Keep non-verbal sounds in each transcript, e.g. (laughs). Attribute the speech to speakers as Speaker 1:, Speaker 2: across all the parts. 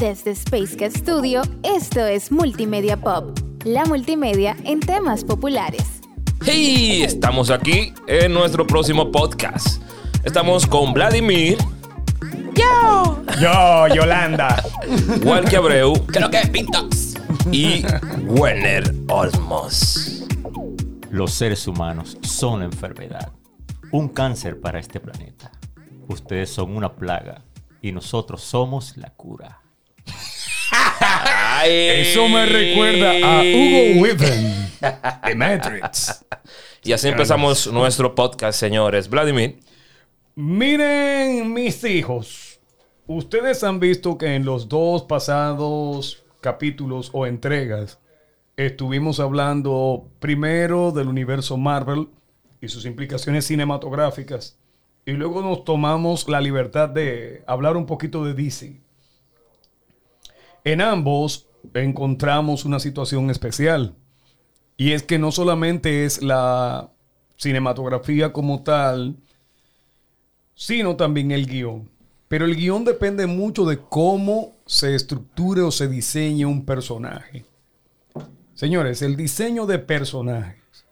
Speaker 1: Desde Space Cat Studio, esto es Multimedia Pop, la multimedia en temas populares.
Speaker 2: ¡Hey! Estamos aquí en nuestro próximo podcast. Estamos con Vladimir.
Speaker 3: ¡Yo! Yo, Yolanda. (laughs)
Speaker 2: Walkie Abreu.
Speaker 4: Creo que pintas.
Speaker 2: Y Werner Olmos.
Speaker 5: Los seres humanos son la enfermedad, un cáncer para este planeta. Ustedes son una plaga y nosotros somos la cura.
Speaker 3: Eso me recuerda a Hugo Weaving (laughs) de Matrix.
Speaker 2: Y así empezamos nuestro podcast, señores. Vladimir.
Speaker 3: Miren, mis hijos. Ustedes han visto que en los dos pasados capítulos o entregas estuvimos hablando primero del universo Marvel y sus implicaciones cinematográficas. Y luego nos tomamos la libertad de hablar un poquito de DC. En ambos encontramos una situación especial. Y es que no solamente es la cinematografía como tal, sino también el guion. Pero el guion depende mucho de cómo se estructure o se diseñe un personaje. Señores, el diseño de personajes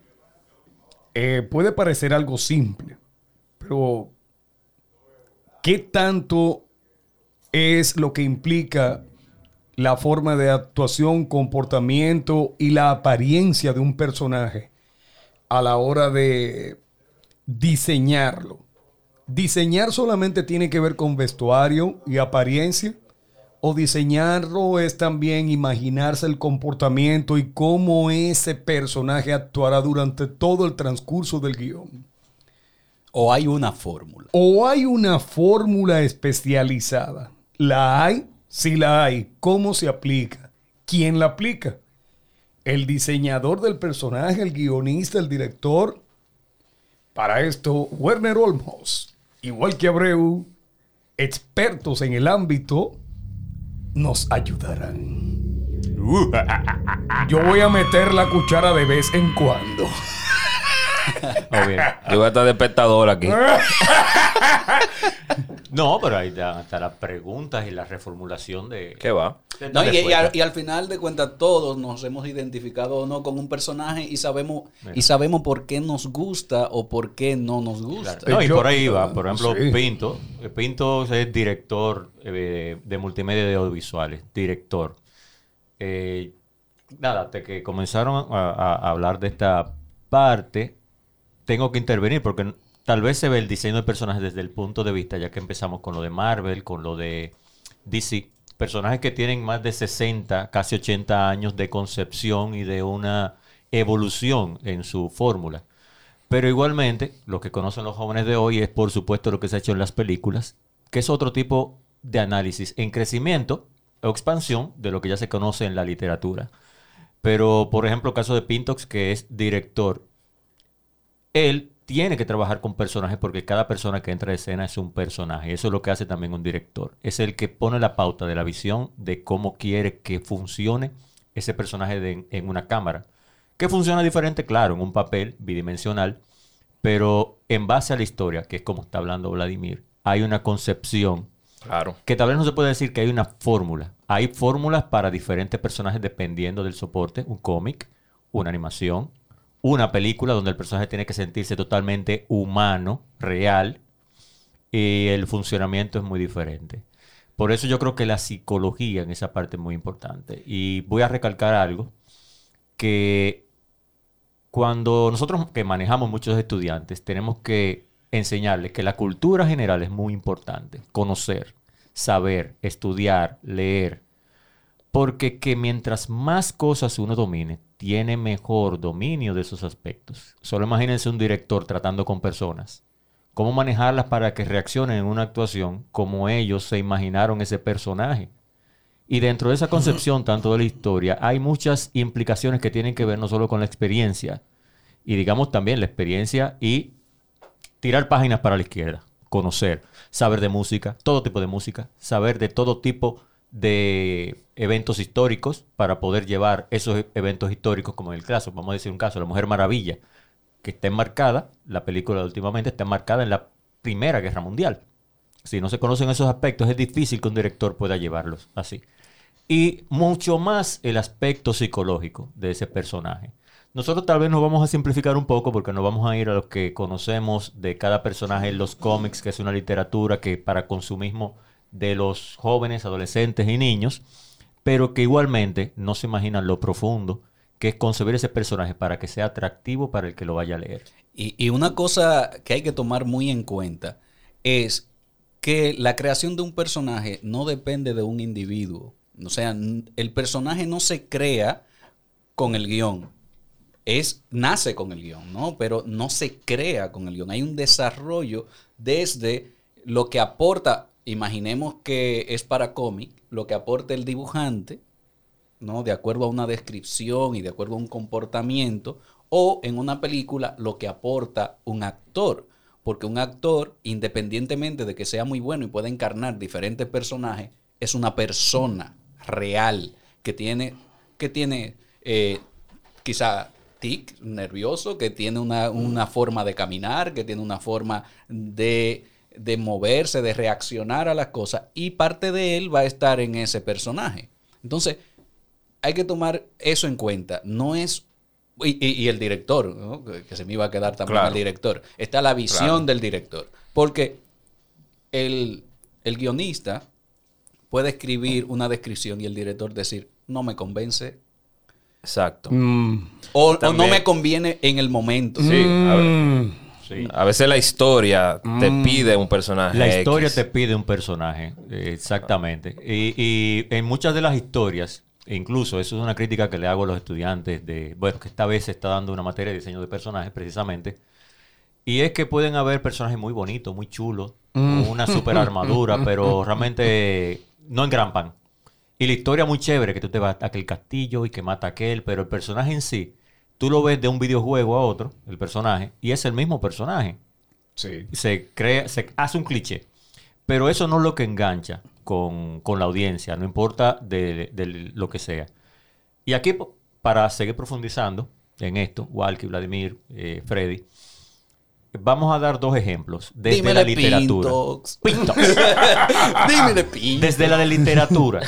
Speaker 3: eh, puede parecer algo simple, pero ¿qué tanto es lo que implica la forma de actuación, comportamiento y la apariencia de un personaje a la hora de diseñarlo. Diseñar solamente tiene que ver con vestuario y apariencia. O diseñarlo es también imaginarse el comportamiento y cómo ese personaje actuará durante todo el transcurso del guion.
Speaker 4: O hay una fórmula.
Speaker 3: O hay una fórmula especializada. La hay, si la hay, ¿cómo se aplica? ¿Quién la aplica? El diseñador del personaje, el guionista, el director. Para esto, Werner Olmos, igual que Abreu, expertos en el ámbito, nos ayudarán. (laughs) Yo voy a meter la cuchara de vez en cuando. (laughs)
Speaker 2: Yo voy a estar de espectador aquí. (laughs)
Speaker 5: No, pero ahí están las preguntas y la reformulación de...
Speaker 2: ¿Qué va?
Speaker 4: No, y, y al, y al final de cuentas todos nos hemos identificado o no con un personaje y sabemos y sabemos por qué nos gusta o por qué no nos gusta.
Speaker 5: No, y
Speaker 3: Yo-
Speaker 5: por ahí va. Por ejemplo,
Speaker 3: Sí.
Speaker 5: Pinto. Pinto es director eh, de multimedia de audiovisuales. Director. Eh, nada, hasta que comenzaron a, a- a hablar de esta parte, tengo que intervenir porque tal vez se ve el diseño del personaje desde el punto de vista, ya que empezamos con lo de Marvel, con lo de DC. Personajes que tienen más de 60, casi 80 años de concepción y de una evolución en su fórmula. Pero igualmente, lo que conocen los jóvenes de hoy es por supuesto lo que se ha hecho en las películas, que es otro tipo de análisis en crecimiento o expansión de lo que ya se conoce en la literatura. Pero, por ejemplo, el caso de Pintox, que es director, él tiene que trabajar con personajes porque cada persona que entra a escena es un personaje. Eso es lo que hace también un director. Es el que pone la pauta de la visión de cómo quiere que funcione ese personaje de- en una cámara. Que funciona diferente, claro, en un papel bidimensional, pero en base a la historia, que es como está hablando Vladimir, hay una concepción
Speaker 2: Claro.
Speaker 5: que tal vez no se puede decir que hay una fórmula. Hay fórmulas para diferentes personajes dependiendo del soporte, un cómic, una animación, una película donde el personaje tiene que sentirse totalmente humano, real, y el funcionamiento es muy diferente. Por eso yo creo que la psicología en esa parte es muy importante. Y voy a recalcar algo, que cuando nosotros que manejamos muchos estudiantes, tenemos que enseñarles que la cultura general es muy importante. Conocer, saber, estudiar, leer. Porque que mientras más cosas uno domine, tiene mejor dominio de esos aspectos. Solo imagínense un director tratando con personas. Cómo manejarlas para que reaccionen en una actuación como ellos se imaginaron ese personaje. Y dentro de esa concepción, tanto de la historia, hay muchas implicaciones que tienen que ver no solo con la experiencia, y digamos también la experiencia y tirar páginas para la izquierda, conocer, saber de música, todo tipo de música, saber de todo tipo de eventos históricos para poder llevar esos eventos históricos, como en el caso, vamos a decir un caso, La Mujer Maravilla, que está enmarcada, la película últimamente está enmarcada en la Primera Guerra Mundial. Si no se conocen esos aspectos, es difícil que un director pueda llevarlos así. y mucho más el aspecto psicológico de ese personaje. Nosotros tal vez nos vamos a simplificar un poco porque nos vamos a ir a lo que conocemos de cada personaje en los cómics, que es una literatura que para consumismo de los jóvenes, adolescentes y niños, pero que igualmente no se imaginan lo profundo que es concebir ese personaje para que sea atractivo para el que lo vaya a leer.
Speaker 4: Y, y una cosa que hay que tomar muy en cuenta es que la creación de un personaje no depende de un individuo. O sea, el personaje no se crea con el guion. Es, nace con el guion, ¿no? Pero no se crea con el guion. Hay un desarrollo desde lo que aporta, imaginemos que es para cómic, lo que aporta el dibujante, ¿no? De acuerdo a una descripción y de acuerdo a un comportamiento, o en una película lo que aporta un actor. Porque un actor, independientemente de que sea muy bueno y pueda encarnar diferentes personajes, es una persona real que tiene, que tiene eh, quizá tic nervioso, que tiene una, una forma de caminar, que tiene una forma de, de moverse, de reaccionar a las cosas, y parte de él va a estar en ese personaje. Entonces, hay que tomar eso en cuenta. No es. Y, y- y el director, ¿no? que, se me iba a quedar también
Speaker 2: Claro.
Speaker 4: el director. Está la visión
Speaker 2: Claro.
Speaker 4: del director. Porque el, el guionista puede escribir una descripción y el director decir, no me convence.
Speaker 2: Exacto.
Speaker 3: Mm.
Speaker 4: O, o no me conviene en el momento.
Speaker 2: Sí, a, ver-
Speaker 3: Mm.
Speaker 2: a veces la historia te pide un personaje.
Speaker 5: La historia
Speaker 2: X.
Speaker 5: te pide un personaje, exactamente. Y, y en muchas de las historias, e incluso eso es una crítica que le hago a los estudiantes de, bueno, que esta vez se está dando una materia de diseño de personajes precisamente, y es que pueden haber personajes muy bonitos, muy chulos, con una super armadura, (laughs) pero realmente no engrampan. Y la historia muy chévere, que tú te vas a aquel castillo y que mata a aquel, pero el personaje en sí, tú lo ves de un videojuego a otro, el personaje, y es el mismo personaje
Speaker 3: Sí.
Speaker 5: se crea, se hace un cliché. Pero eso no es lo que engancha con, con la audiencia, no importa de, de lo que sea. Y aquí, para seguir profundizando en esto, Walky, Vladimir, eh, Freddy, vamos a dar dos ejemplos desde
Speaker 4: Dímele
Speaker 5: la literatura.
Speaker 4: Pintox.
Speaker 5: Pintox. (laughs)
Speaker 4: Dímele Pintox.
Speaker 5: Desde la de literatura,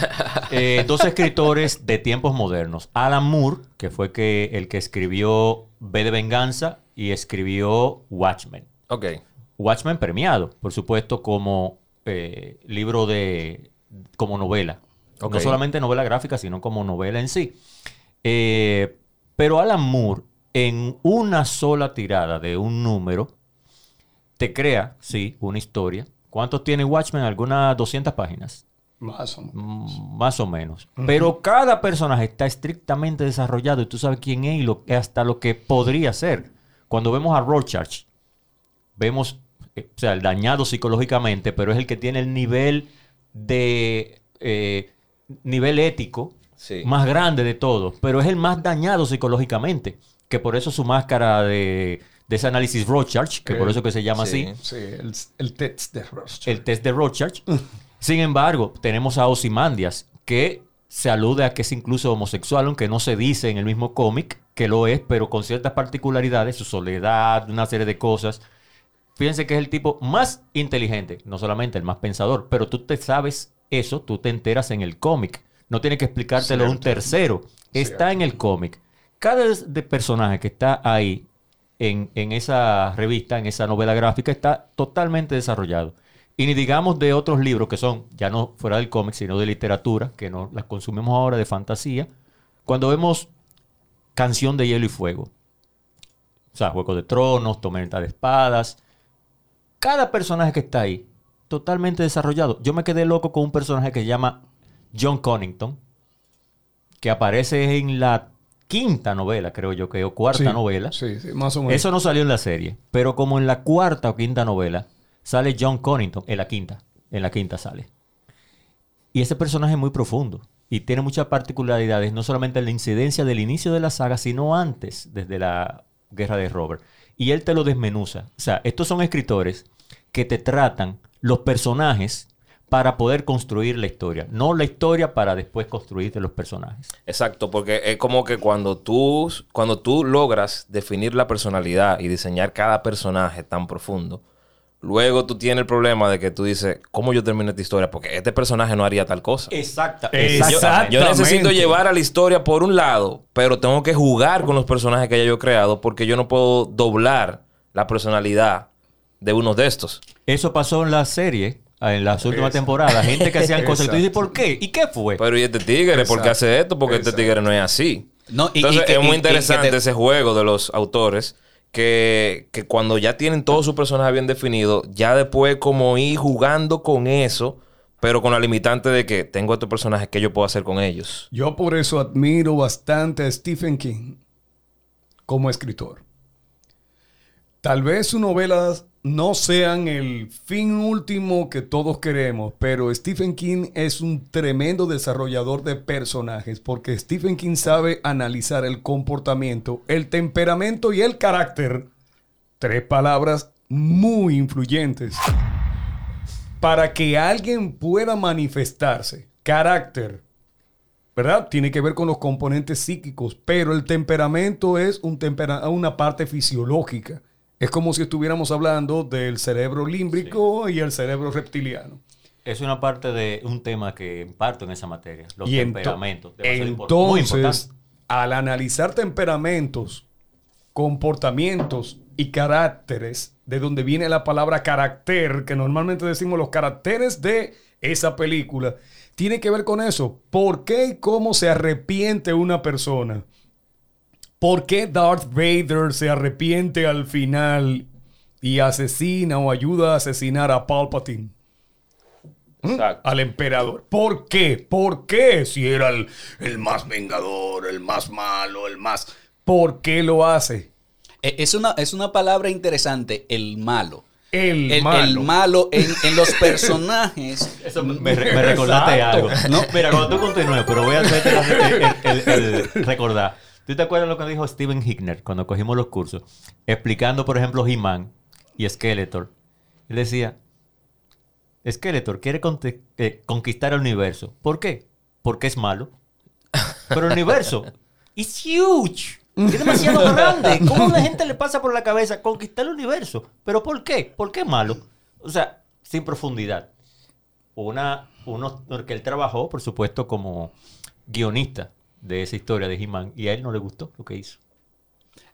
Speaker 5: eh, dos escritores de tiempos modernos. Alan Moore, que fue que, el que escribió V de Venganza y escribió Watchmen.
Speaker 2: Ok.
Speaker 5: Watchmen premiado, por supuesto, como eh, libro de. como novela.
Speaker 2: Ok.
Speaker 5: No solamente novela gráfica, sino como novela en sí. Eh, pero Alan Moore, en una sola tirada de un número, te crea, sí, una historia. ¿Cuántos tiene Watchmen? Algunas 200 páginas.
Speaker 3: Más o menos.
Speaker 5: Mm, Más o menos. Pero cada personaje está estrictamente desarrollado y tú sabes quién es y lo, hasta lo que podría ser. Cuando vemos a Rorschach, vemos, eh, o sea, el dañado psicológicamente, pero es el que tiene el nivel de eh, nivel ético
Speaker 2: Sí.
Speaker 5: más grande de todos, pero es el más dañado psicológicamente, que por eso su máscara de, de ese análisis Rorschach, que por eso que se llama
Speaker 2: Sí.
Speaker 5: así,
Speaker 3: Sí, el, el test de Rorschach.
Speaker 5: el test de Rorschach. Sin embargo, tenemos a Ozymandias, que se alude a que es incluso homosexual, aunque no se dice en el mismo cómic que lo es, pero con ciertas particularidades, su soledad, una serie de cosas. Fíjense que es el tipo más inteligente, no solamente el más pensador, pero tú te sabes eso, tú te enteras en el cómic. No tiene que explicártelo un
Speaker 3: Cierto.
Speaker 5: tercero. Está
Speaker 3: Cierto.
Speaker 5: en el cómic. Cada de personaje que está ahí en, en esa revista, en esa novela gráfica, está totalmente desarrollado. Y ni digamos de otros libros que son ya no fuera del cómic, sino de literatura, que no las consumimos ahora de fantasía. Cuando vemos Canción de Hielo y Fuego, o sea, Juego de Tronos, Tormenta de Espadas, cada personaje que está ahí, totalmente desarrollado. Yo me quedé loco con un personaje que se llama John Connington, que aparece en la quinta novela, creo yo que, o cuarta
Speaker 3: Sí,
Speaker 5: novela.
Speaker 3: Sí, sí, más o menos.
Speaker 5: Eso no salió en la serie, pero como en la cuarta o quinta novela sale John Connington, en la quinta, en la quinta sale. Y ese personaje es muy profundo y tiene muchas particularidades, no solamente en la incidencia del inicio de la saga, sino antes, desde la guerra de Robert. Y él te lo desmenuza. O sea, estos son escritores que te tratan los personajes para poder construir la historia, no la historia para después construirte los personajes.
Speaker 2: Exacto, porque es como que cuando tú, cuando tú logras definir la personalidad y diseñar cada personaje tan profundo, luego tú tienes el problema de que tú dices, ¿cómo yo termino esta historia? Porque este personaje no haría tal cosa.
Speaker 5: Exacta,
Speaker 2: Yo,
Speaker 3: Exactamente.
Speaker 2: yo necesito llevar a la historia por un lado, pero tengo que jugar con los personajes que ya yo he creado porque yo no puedo doblar la personalidad de uno de estos.
Speaker 5: Eso pasó en la serie, en las últimas
Speaker 3: Exacto.
Speaker 5: temporadas. Gente que hacían (laughs) cosas y tú dices,
Speaker 3: Exacto.
Speaker 5: ¿por qué? ¿Y qué fue?
Speaker 2: Pero ¿y este tigre? ¿Por qué
Speaker 3: Exacto.
Speaker 2: hace esto? Porque este
Speaker 3: Exacto.
Speaker 2: tigre no es así.
Speaker 4: No, y- y
Speaker 2: Entonces es muy interesante
Speaker 4: te-
Speaker 2: ese juego de los autores que, que cuando ya tienen todos sus personajes bien definidos, ya después como ir jugando con eso, pero con la limitante de que tengo estos personajes que yo puedo hacer con ellos.
Speaker 3: Yo por eso admiro bastante a Stephen King como escritor. Tal vez sus novelas no sean el fin último que todos queremos, pero Stephen King es un tremendo desarrollador de personajes porque Stephen King sabe analizar el comportamiento, el temperamento y el carácter. Tres palabras muy influyentes. Para que alguien pueda manifestarse, carácter, ¿verdad? Tiene que ver con los componentes psíquicos, pero el temperamento es una parte fisiológica. Es como si estuviéramos hablando del cerebro límbrico y el cerebro reptiliano.
Speaker 5: Es una parte de un tema que imparto en esa materia, los
Speaker 3: Y
Speaker 5: temperamentos.
Speaker 3: entonces, al analizar temperamentos, comportamientos y caracteres, de donde viene la palabra carácter, que normalmente decimos los caracteres de esa película, tiene que ver con eso. ¿Por qué y cómo se arrepiente una persona? ¿Por qué Darth Vader se arrepiente al final y asesina o ayuda a asesinar a Palpatine?
Speaker 2: Exacto.
Speaker 3: al emperador. ¿Por qué? ¿Por qué? Si era el, el más vengador, el más malo, el más... ¿Por qué lo hace?
Speaker 4: Eh, Es una, es una palabra interesante, el malo.
Speaker 3: El,
Speaker 4: El,
Speaker 3: malo.
Speaker 4: el malo en, en los personajes. (laughs)
Speaker 5: Eso me, me re- me recordaste
Speaker 3: Exacto.
Speaker 5: algo. No, mira, cuando tú continúes, pero voy a hacerte la- el, el- el- el recordar. ¿Tú te acuerdas lo que dijo Steven Hickner cuando cogimos los cursos? Explicando, por ejemplo, He-Man y Skeletor. Él decía, Skeletor quiere eh, conquistar el universo. ¿Por qué? Porque es malo. Pero el universo es huge. Es demasiado (laughs) grande. ¿Cómo a la gente le pasa por la cabeza conquistar el universo? ¿Pero por qué? ¿Por qué es malo? O sea, sin profundidad. Una, uno, porque él trabajó, por supuesto, como guionista de esa historia de He-Man y a él no le gustó lo que hizo.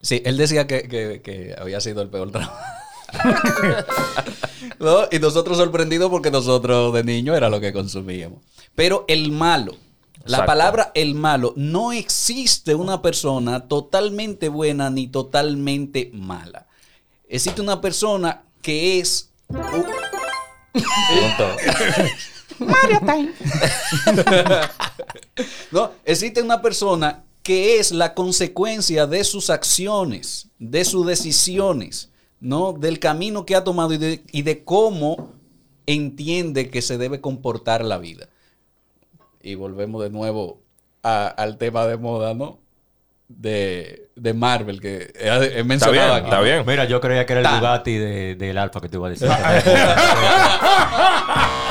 Speaker 4: Sí, él decía que, que- que había sido el peor trabajo. (laughs) ¿No? Y nosotros sorprendidos porque nosotros de niño era lo que consumíamos. Pero el malo, la
Speaker 2: Exacto.
Speaker 4: palabra el malo, no existe una persona totalmente buena ni totalmente mala. Existe una persona que es... (laughs) u- (laughs) No, existe una persona que es la consecuencia de sus acciones, de sus decisiones, ¿no? Del camino que ha tomado y de, y de cómo entiende que se debe comportar la vida. Y volvemos de nuevo a- al tema de moda, ¿no? De, de Marvel, que he, he
Speaker 2: Está
Speaker 4: mencionado
Speaker 2: bien,
Speaker 4: aquí.
Speaker 2: está bien.
Speaker 5: Mira, yo creía que era el. Bugatti de- del Alfa que te iba a decir. (laughs) (laughs)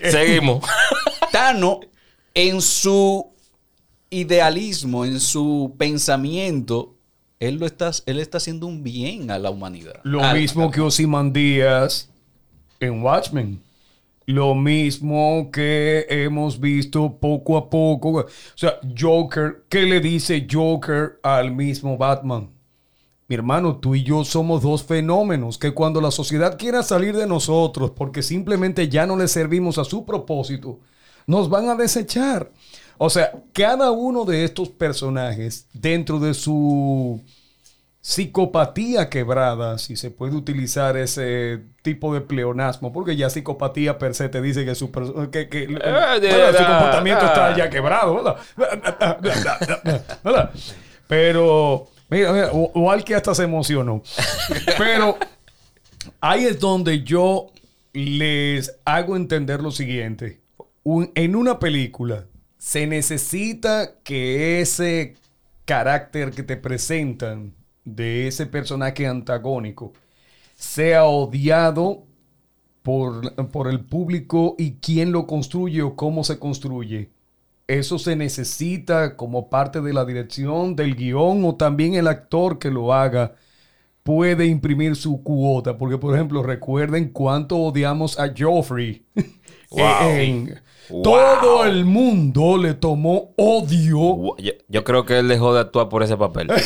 Speaker 5: (laughs)
Speaker 2: Seguimos. (laughs)
Speaker 4: Tano, en su idealismo, en su pensamiento, él, lo está, él está haciendo un bien a la humanidad.
Speaker 3: Lo
Speaker 4: Al-
Speaker 3: mismo que Ozymandias en Watchmen. Lo mismo que hemos visto poco a poco. O sea, Joker, ¿qué le dice Joker al mismo Batman? Mi hermano, tú y yo somos dos fenómenos que cuando la sociedad quiera salir de nosotros porque simplemente ya no le servimos a su propósito, nos van a desechar. O sea, cada uno de estos personajes dentro de su psicopatía quebrada, si se puede utilizar ese tipo de pleonasmo, porque ya psicopatía per se te dice que su, perso- que, que-
Speaker 2: Eh,
Speaker 3: su comportamiento está ya quebrado, ¿verdad? (laughs) ¿Verdad? Pero, mira, mira, o, o al que hasta se emocionó. (laughs) Pero ahí es donde yo les hago entender lo siguiente. Un- en una película se necesita que ese carácter que te presentan de ese personaje antagónico sea odiado por, por el público y quién lo construye o cómo se construye. Eso se necesita como parte de la dirección del guion o también el actor que lo haga puede imprimir su cuota. Porque, por ejemplo, recuerden cuánto odiamos a Joffrey. (laughs)
Speaker 2: Wow. (laughs)
Speaker 3: En-
Speaker 2: Wow.
Speaker 3: Todo el mundo le tomó odio.
Speaker 2: Yo, yo creo que él dejó de actuar por ese papel. (laughs)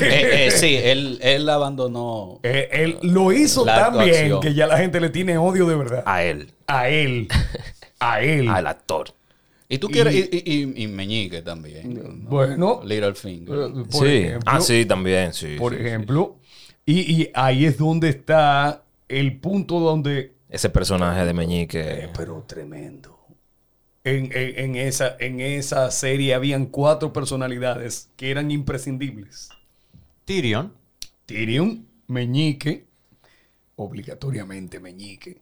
Speaker 4: Eh, eh, sí, él, él abandonó.
Speaker 3: Eh, él lo hizo tan bien que ya la gente le tiene odio de verdad.
Speaker 2: A él.
Speaker 3: A él. A él.
Speaker 2: Al actor.
Speaker 4: Y tú quieres. Y, y, y- y Meñique también. ¿no?
Speaker 3: Bueno.
Speaker 4: Littlefinger.
Speaker 3: Eh, Por
Speaker 2: sí.
Speaker 3: ejemplo,
Speaker 2: ah, sí, también. Sí,
Speaker 3: Por
Speaker 2: sí, sí.
Speaker 3: ejemplo. Y, y ahí es donde está el punto donde
Speaker 2: Ese personaje de Meñique.
Speaker 3: pero tremendo. En, en- en esa, en esa serie habían cuatro personalidades que eran imprescindibles.
Speaker 5: Tyrion.
Speaker 3: Tyrion, Meñique, obligatoriamente Meñique.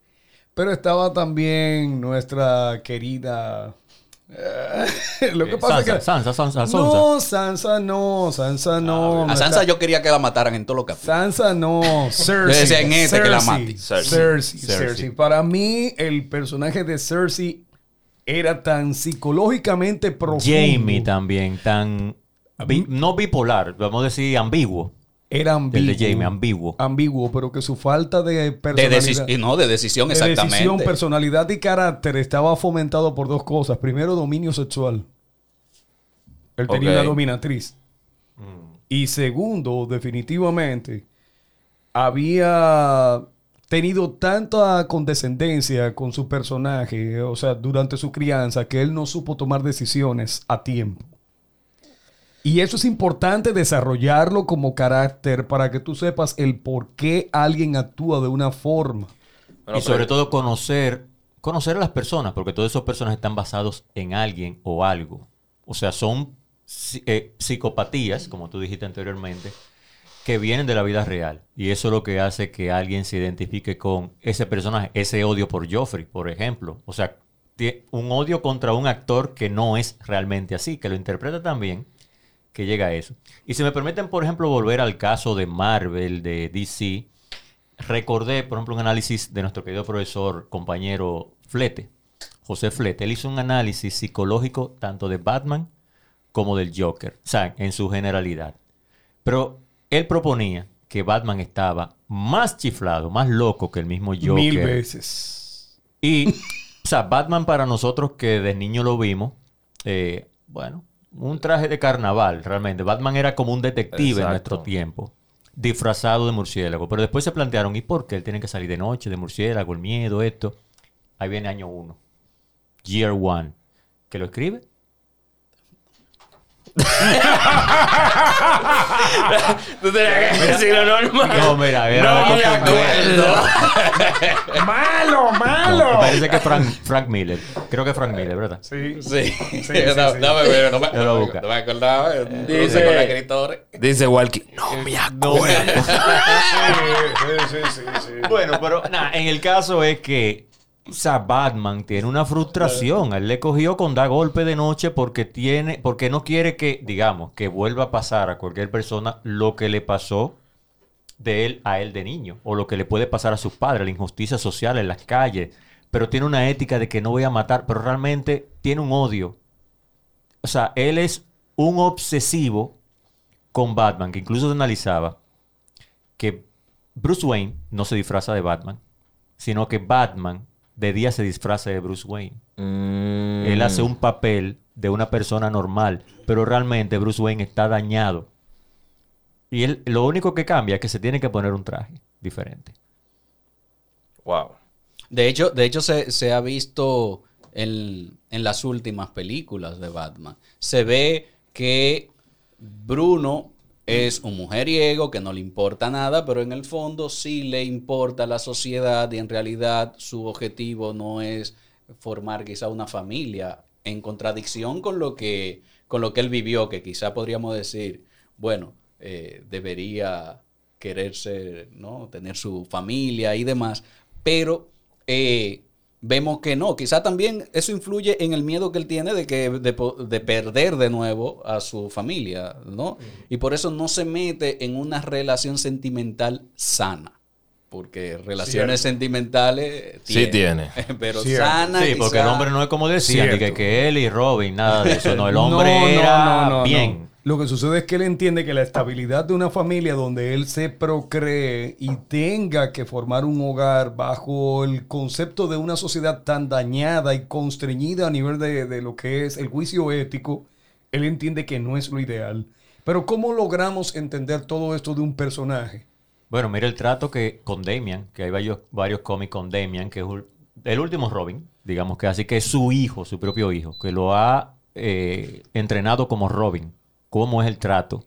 Speaker 3: Pero estaba también nuestra querida... lo que
Speaker 5: eh,
Speaker 3: pasa es
Speaker 5: Sansa,
Speaker 3: que...
Speaker 5: Sansa, Sansa, Sansa.
Speaker 3: No, Sansa no, Sansa no.
Speaker 4: A Sansa
Speaker 3: está-
Speaker 4: yo quería que la mataran en todos los capítulos.
Speaker 3: Sansa no, Cersei.
Speaker 4: decía en este que la mate.
Speaker 3: Cersei,
Speaker 2: Cersei.
Speaker 3: Cersei,
Speaker 5: Cersei.
Speaker 3: Para mí, el personaje de Cersei era tan psicológicamente profundo.
Speaker 5: Jamie también, tan. bi- no bipolar, vamos a decir ambiguo.
Speaker 3: Era
Speaker 5: El
Speaker 3: ambiguo.
Speaker 5: de Jamie, ambiguo.
Speaker 3: Ambiguo, pero que su falta de
Speaker 4: De
Speaker 3: personalidad.
Speaker 4: y no, de decisión,
Speaker 3: de
Speaker 4: exactamente.
Speaker 3: decisión, personalidad y carácter estaba fomentado por dos cosas. Primero, dominio sexual. Él tenía una dominatriz. Y segundo, definitivamente, había tenido tanta condescendencia con su personaje, o sea, durante su crianza, que él no supo tomar decisiones a tiempo. Y eso es importante desarrollarlo como carácter para que tú sepas el por qué alguien actúa de una forma.
Speaker 2: Bueno,
Speaker 5: y sobre
Speaker 2: pero-
Speaker 5: todo conocer, conocer a las personas, porque todos esos personajes están basados en alguien o algo. O sea, son eh, psicopatías, como tú dijiste anteriormente, que vienen de la vida real. Y eso es lo que hace que alguien se identifique con ese personaje, ese odio por Joffrey, por ejemplo. O sea, un odio contra un actor que no es realmente así, que lo interpreta tan bien que llega a eso. Y si me permiten, por ejemplo, volver al caso de Marvel, de DC, recordé, por ejemplo, un análisis de nuestro querido profesor, compañero Flete, José Flete. Él hizo un análisis psicológico tanto de Batman como del Joker, o sea, en su generalidad. Pero él proponía que Batman estaba más chiflado, más loco que el mismo Joker.
Speaker 3: Mil veces.
Speaker 5: Y, o sea, Batman para nosotros que de niño lo vimos, eh, bueno, un traje de carnaval, realmente. Batman era como un detective en nuestro tiempo, disfrazado de murciélago. Pero después se plantearon, ¿y por qué él tiene que salir de noche, de murciélago, el miedo, esto? Ahí viene año uno, Year One, que lo escribe.
Speaker 2: Tú tenías que decirlo normal.
Speaker 5: No, mira, era
Speaker 2: No me acuerdo. (laughs)
Speaker 3: ¡Malo, malo!
Speaker 5: me parece que Frank, Frank Miller. Creo que Frank Miller, ¿verdad?
Speaker 3: Sí.
Speaker 4: Sí.
Speaker 3: sí, (laughs)
Speaker 4: no,
Speaker 3: sí.
Speaker 4: no me no me,
Speaker 5: lo busco.
Speaker 4: no me acordaba. Un
Speaker 2: Dice-
Speaker 4: con la escritora.
Speaker 2: Dice Walkie. No me acuerdo. (laughs)
Speaker 3: Sí, sí, sí, sí.
Speaker 5: Bueno, pero nada, en el caso es que o sea, Batman tiene una frustración. Él le cogió con dar golpe de noche porque tiene, porque no quiere que, digamos, que vuelva a pasar a cualquier persona lo que le pasó de él a él de niño, o lo que le puede pasar a sus padres, la injusticia social en las calles. Pero tiene una ética de que no voy a matar, pero realmente tiene un odio. O sea, él es un obsesivo con Batman, que incluso se analizaba que Bruce Wayne no se disfraza de Batman, sino que Batman de día se disfraza de Bruce Wayne.
Speaker 2: Mm.
Speaker 5: Él hace un papel de una persona normal, pero realmente Bruce Wayne está dañado. Y él lo único que cambia es que se tiene que poner un traje diferente.
Speaker 2: Wow.
Speaker 4: De hecho, de hecho se, se ha visto en, en las últimas películas de Batman. Se ve que Bruno es un mujeriego que no le importa nada, pero en el fondo sí le importa la sociedad y en realidad su objetivo no es formar quizá una familia en contradicción con lo que, con lo que él vivió, que quizá podríamos decir, bueno, eh, debería querer ser, ¿no? tener su familia y demás, pero eh, vemos que no. Quizá también eso influye en el miedo que él tiene de, que, de, de perder de nuevo a su familia, ¿no? Y por eso no se mete en una relación sentimental sana. Porque relaciones sentimentales
Speaker 2: Sí tiene. (laughs)
Speaker 4: Pero
Speaker 3: Cierto.
Speaker 4: sana.
Speaker 5: Sí, porque el hombre no es como decían, de que, que él y Robin, nada de eso. No, el (laughs) hombre
Speaker 3: no,
Speaker 5: era
Speaker 3: no, no,
Speaker 5: bien.
Speaker 3: Lo que sucede es que él entiende que la estabilidad de una familia donde él se procree y tenga que formar un hogar bajo el concepto de una sociedad tan dañada y constreñida a nivel de, de lo que es el juicio ético, él entiende que no es lo ideal. Pero ¿cómo logramos entender todo esto de un personaje?
Speaker 5: Bueno, mira el trato que con Damian, que hay varios, varios cómics con Damian, que es el último Robin, digamos que así que es su hijo, su propio hijo, que lo ha eh, entrenado como Robin. ¿Cómo es el trato?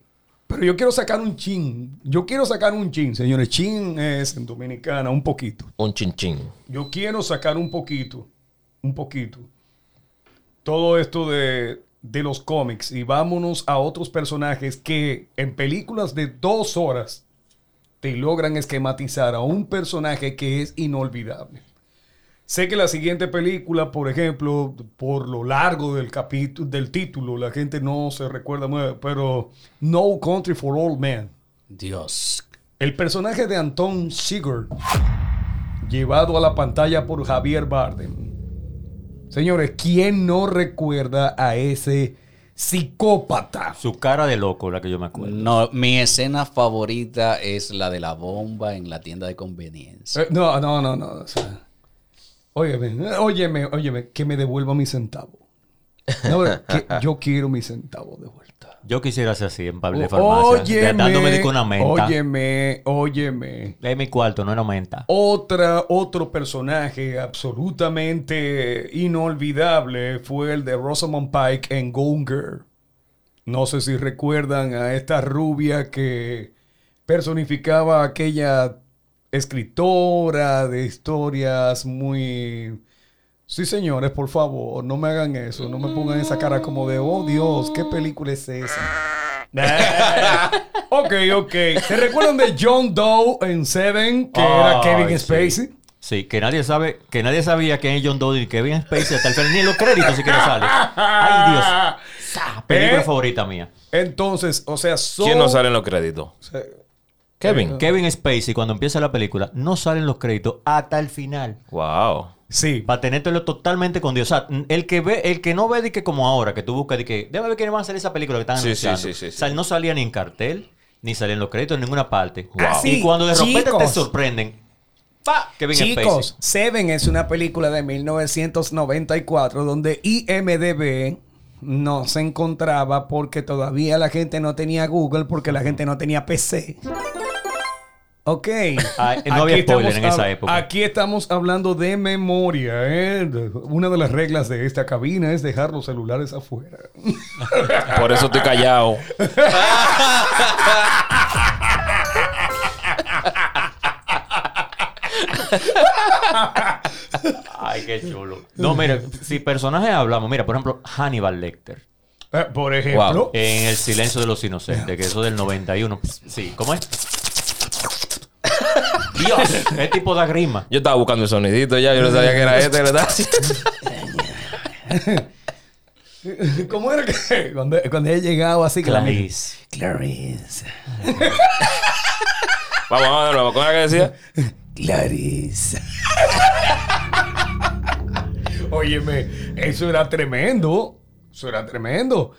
Speaker 3: Pero yo quiero sacar un chin. Yo quiero sacar un chin, señores. Chin es en dominicana un poquito.
Speaker 2: Un chinchín.
Speaker 3: Yo quiero sacar un poquito, un poquito, todo esto de, de los cómics y vámonos a otros personajes que en películas de dos horas te logran esquematizar a un personaje que es inolvidable. Sé que la siguiente película, por ejemplo, por lo largo del capítulo, del título, la gente no se recuerda muy, pero No Country for Old Men.
Speaker 4: Dios.
Speaker 3: El personaje de Anton Sigurd, llevado a la pantalla por Javier Bardem. Señores, ¿quién no recuerda a ese psicópata?
Speaker 5: Su cara de loco, la que yo me acuerdo.
Speaker 4: No, mi escena favorita es la de la bomba en la tienda de conveniencia.
Speaker 3: Eh, no, no, no, no. o sea, óyeme, óyeme, óyeme, que me devuelva mi centavo. No, (laughs) que yo quiero mi centavo de vuelta.
Speaker 5: Yo quisiera ser así en Pablo de farmacia, de- dándome de una menta.
Speaker 3: óyeme, óyeme.
Speaker 5: De mi cuarto, no una menta.
Speaker 3: Otra, otro personaje absolutamente inolvidable fue el de Rosamund Pike en Gone Girl. No sé si recuerdan a esta rubia que personificaba aquella escritora de historias muy... Sí, señores, por favor, no me hagan eso. No me pongan esa cara como de, oh Dios, ¿qué película es esa? (laughs) ok, ok. ¿Se recuerdan de John Doe en Seven, que era Kevin
Speaker 5: sí.
Speaker 3: Spacey?
Speaker 5: Sí, que nadie sabe, que nadie sabía quién es John Doe y Kevin Spacey hasta el final, ni los créditos siquiera sale. Ay, Dios. (laughs) Sa, Película
Speaker 3: ¿Eh?
Speaker 5: favorita mía.
Speaker 3: Entonces, o sea, son...
Speaker 2: ¿Quién no sale en los créditos? Kevin.
Speaker 5: Kevin Spacey, cuando empieza la película, no salen los créditos hasta el final.
Speaker 2: Wow.
Speaker 3: Sí.
Speaker 5: Para tenértelo totalmente con Dios. O sea, el que ve, el que no ve de que como ahora, que tú buscas de que, déjame ver quién va a hacer esa película que están
Speaker 2: Sí, sí,
Speaker 5: anunciando.
Speaker 2: sí, sí, sí.
Speaker 5: O sea, no salía ni en cartel, ni salía en los créditos en ninguna parte.
Speaker 3: Ah, sí,
Speaker 5: Y cuando de repente te
Speaker 3: chicos.
Speaker 5: sorprenden, ¡pa! Kevin
Speaker 3: Chicos,
Speaker 5: Spacey.
Speaker 3: Seven es una película de 1994 donde IMDB no se encontraba porque todavía la gente no tenía Google porque la gente no tenía PC. Ok.
Speaker 5: Ah, no había
Speaker 3: Aquí
Speaker 5: spoiler
Speaker 3: estamos
Speaker 5: en esa época.
Speaker 3: Aquí estamos hablando de memoria. ¿eh? Una de las reglas de esta cabina es dejar los celulares afuera. (laughs)
Speaker 2: Por eso estoy callado. (laughs)
Speaker 5: Ay, qué chulo. No, mira, si personajes hablamos, mira, por ejemplo, Hannibal Lecter.
Speaker 3: Eh, por ejemplo.
Speaker 2: Wow.
Speaker 5: En El silencio de los inocentes, que eso del 91. Sí, ¿cómo es? Dios, (laughs) es tipo da grima.
Speaker 2: Yo estaba buscando el sonidito ya. Yo no sabía que era este, ¿verdad? (laughs)
Speaker 3: ¿Cómo era que cuando, cuando ella llegaba así
Speaker 5: Clarice.
Speaker 3: Clarice. (laughs)
Speaker 2: vamos, vamos de nuevo. ¿Cómo era que decía?
Speaker 3: Clarice. Óyeme, eso era tremendo. Eso era tremendo.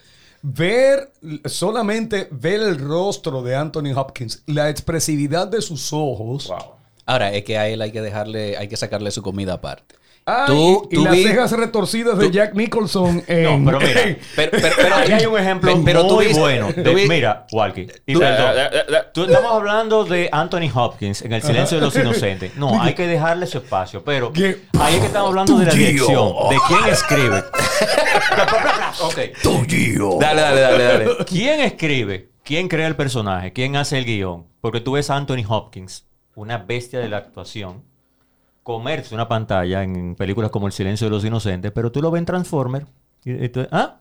Speaker 3: Ver, solamente ver el rostro de Anthony Hopkins, la expresividad de sus ojos.
Speaker 4: Ahora, es que a él hay que dejarle, hay que sacarle su comida aparte.
Speaker 3: Ay,
Speaker 4: Tú-
Speaker 3: y
Speaker 4: tú
Speaker 3: las
Speaker 4: vi-
Speaker 3: cejas retorcidas de Jack Nicholson en...
Speaker 5: No, pero mira. (laughs)
Speaker 4: Pero, pero, pero
Speaker 5: Aquí hay un ejemplo
Speaker 4: Pe- pero tú
Speaker 5: muy
Speaker 4: viste-
Speaker 5: bueno.
Speaker 4: tú
Speaker 5: de-
Speaker 4: vi-
Speaker 5: mira, Walkie. Y
Speaker 4: tú-
Speaker 5: estamos hablando de Anthony Hopkins en El silencio de los inocentes. No, hay que dejarle su espacio. Pero
Speaker 3: ¿Qué?
Speaker 5: ahí es que estamos hablando de la dirección. De quién escribe. (laughs) ok.
Speaker 2: Dale, dale, dale, dale.
Speaker 5: ¿Quién escribe? ¿Quién crea el personaje? ¿Quién hace el guion? Porque tú ves a Anthony Hopkins, una bestia de la actuación, comerse una pantalla en películas como El silencio de los inocentes, pero tú lo ves en Transformer. Y, y tú- ¿Ah?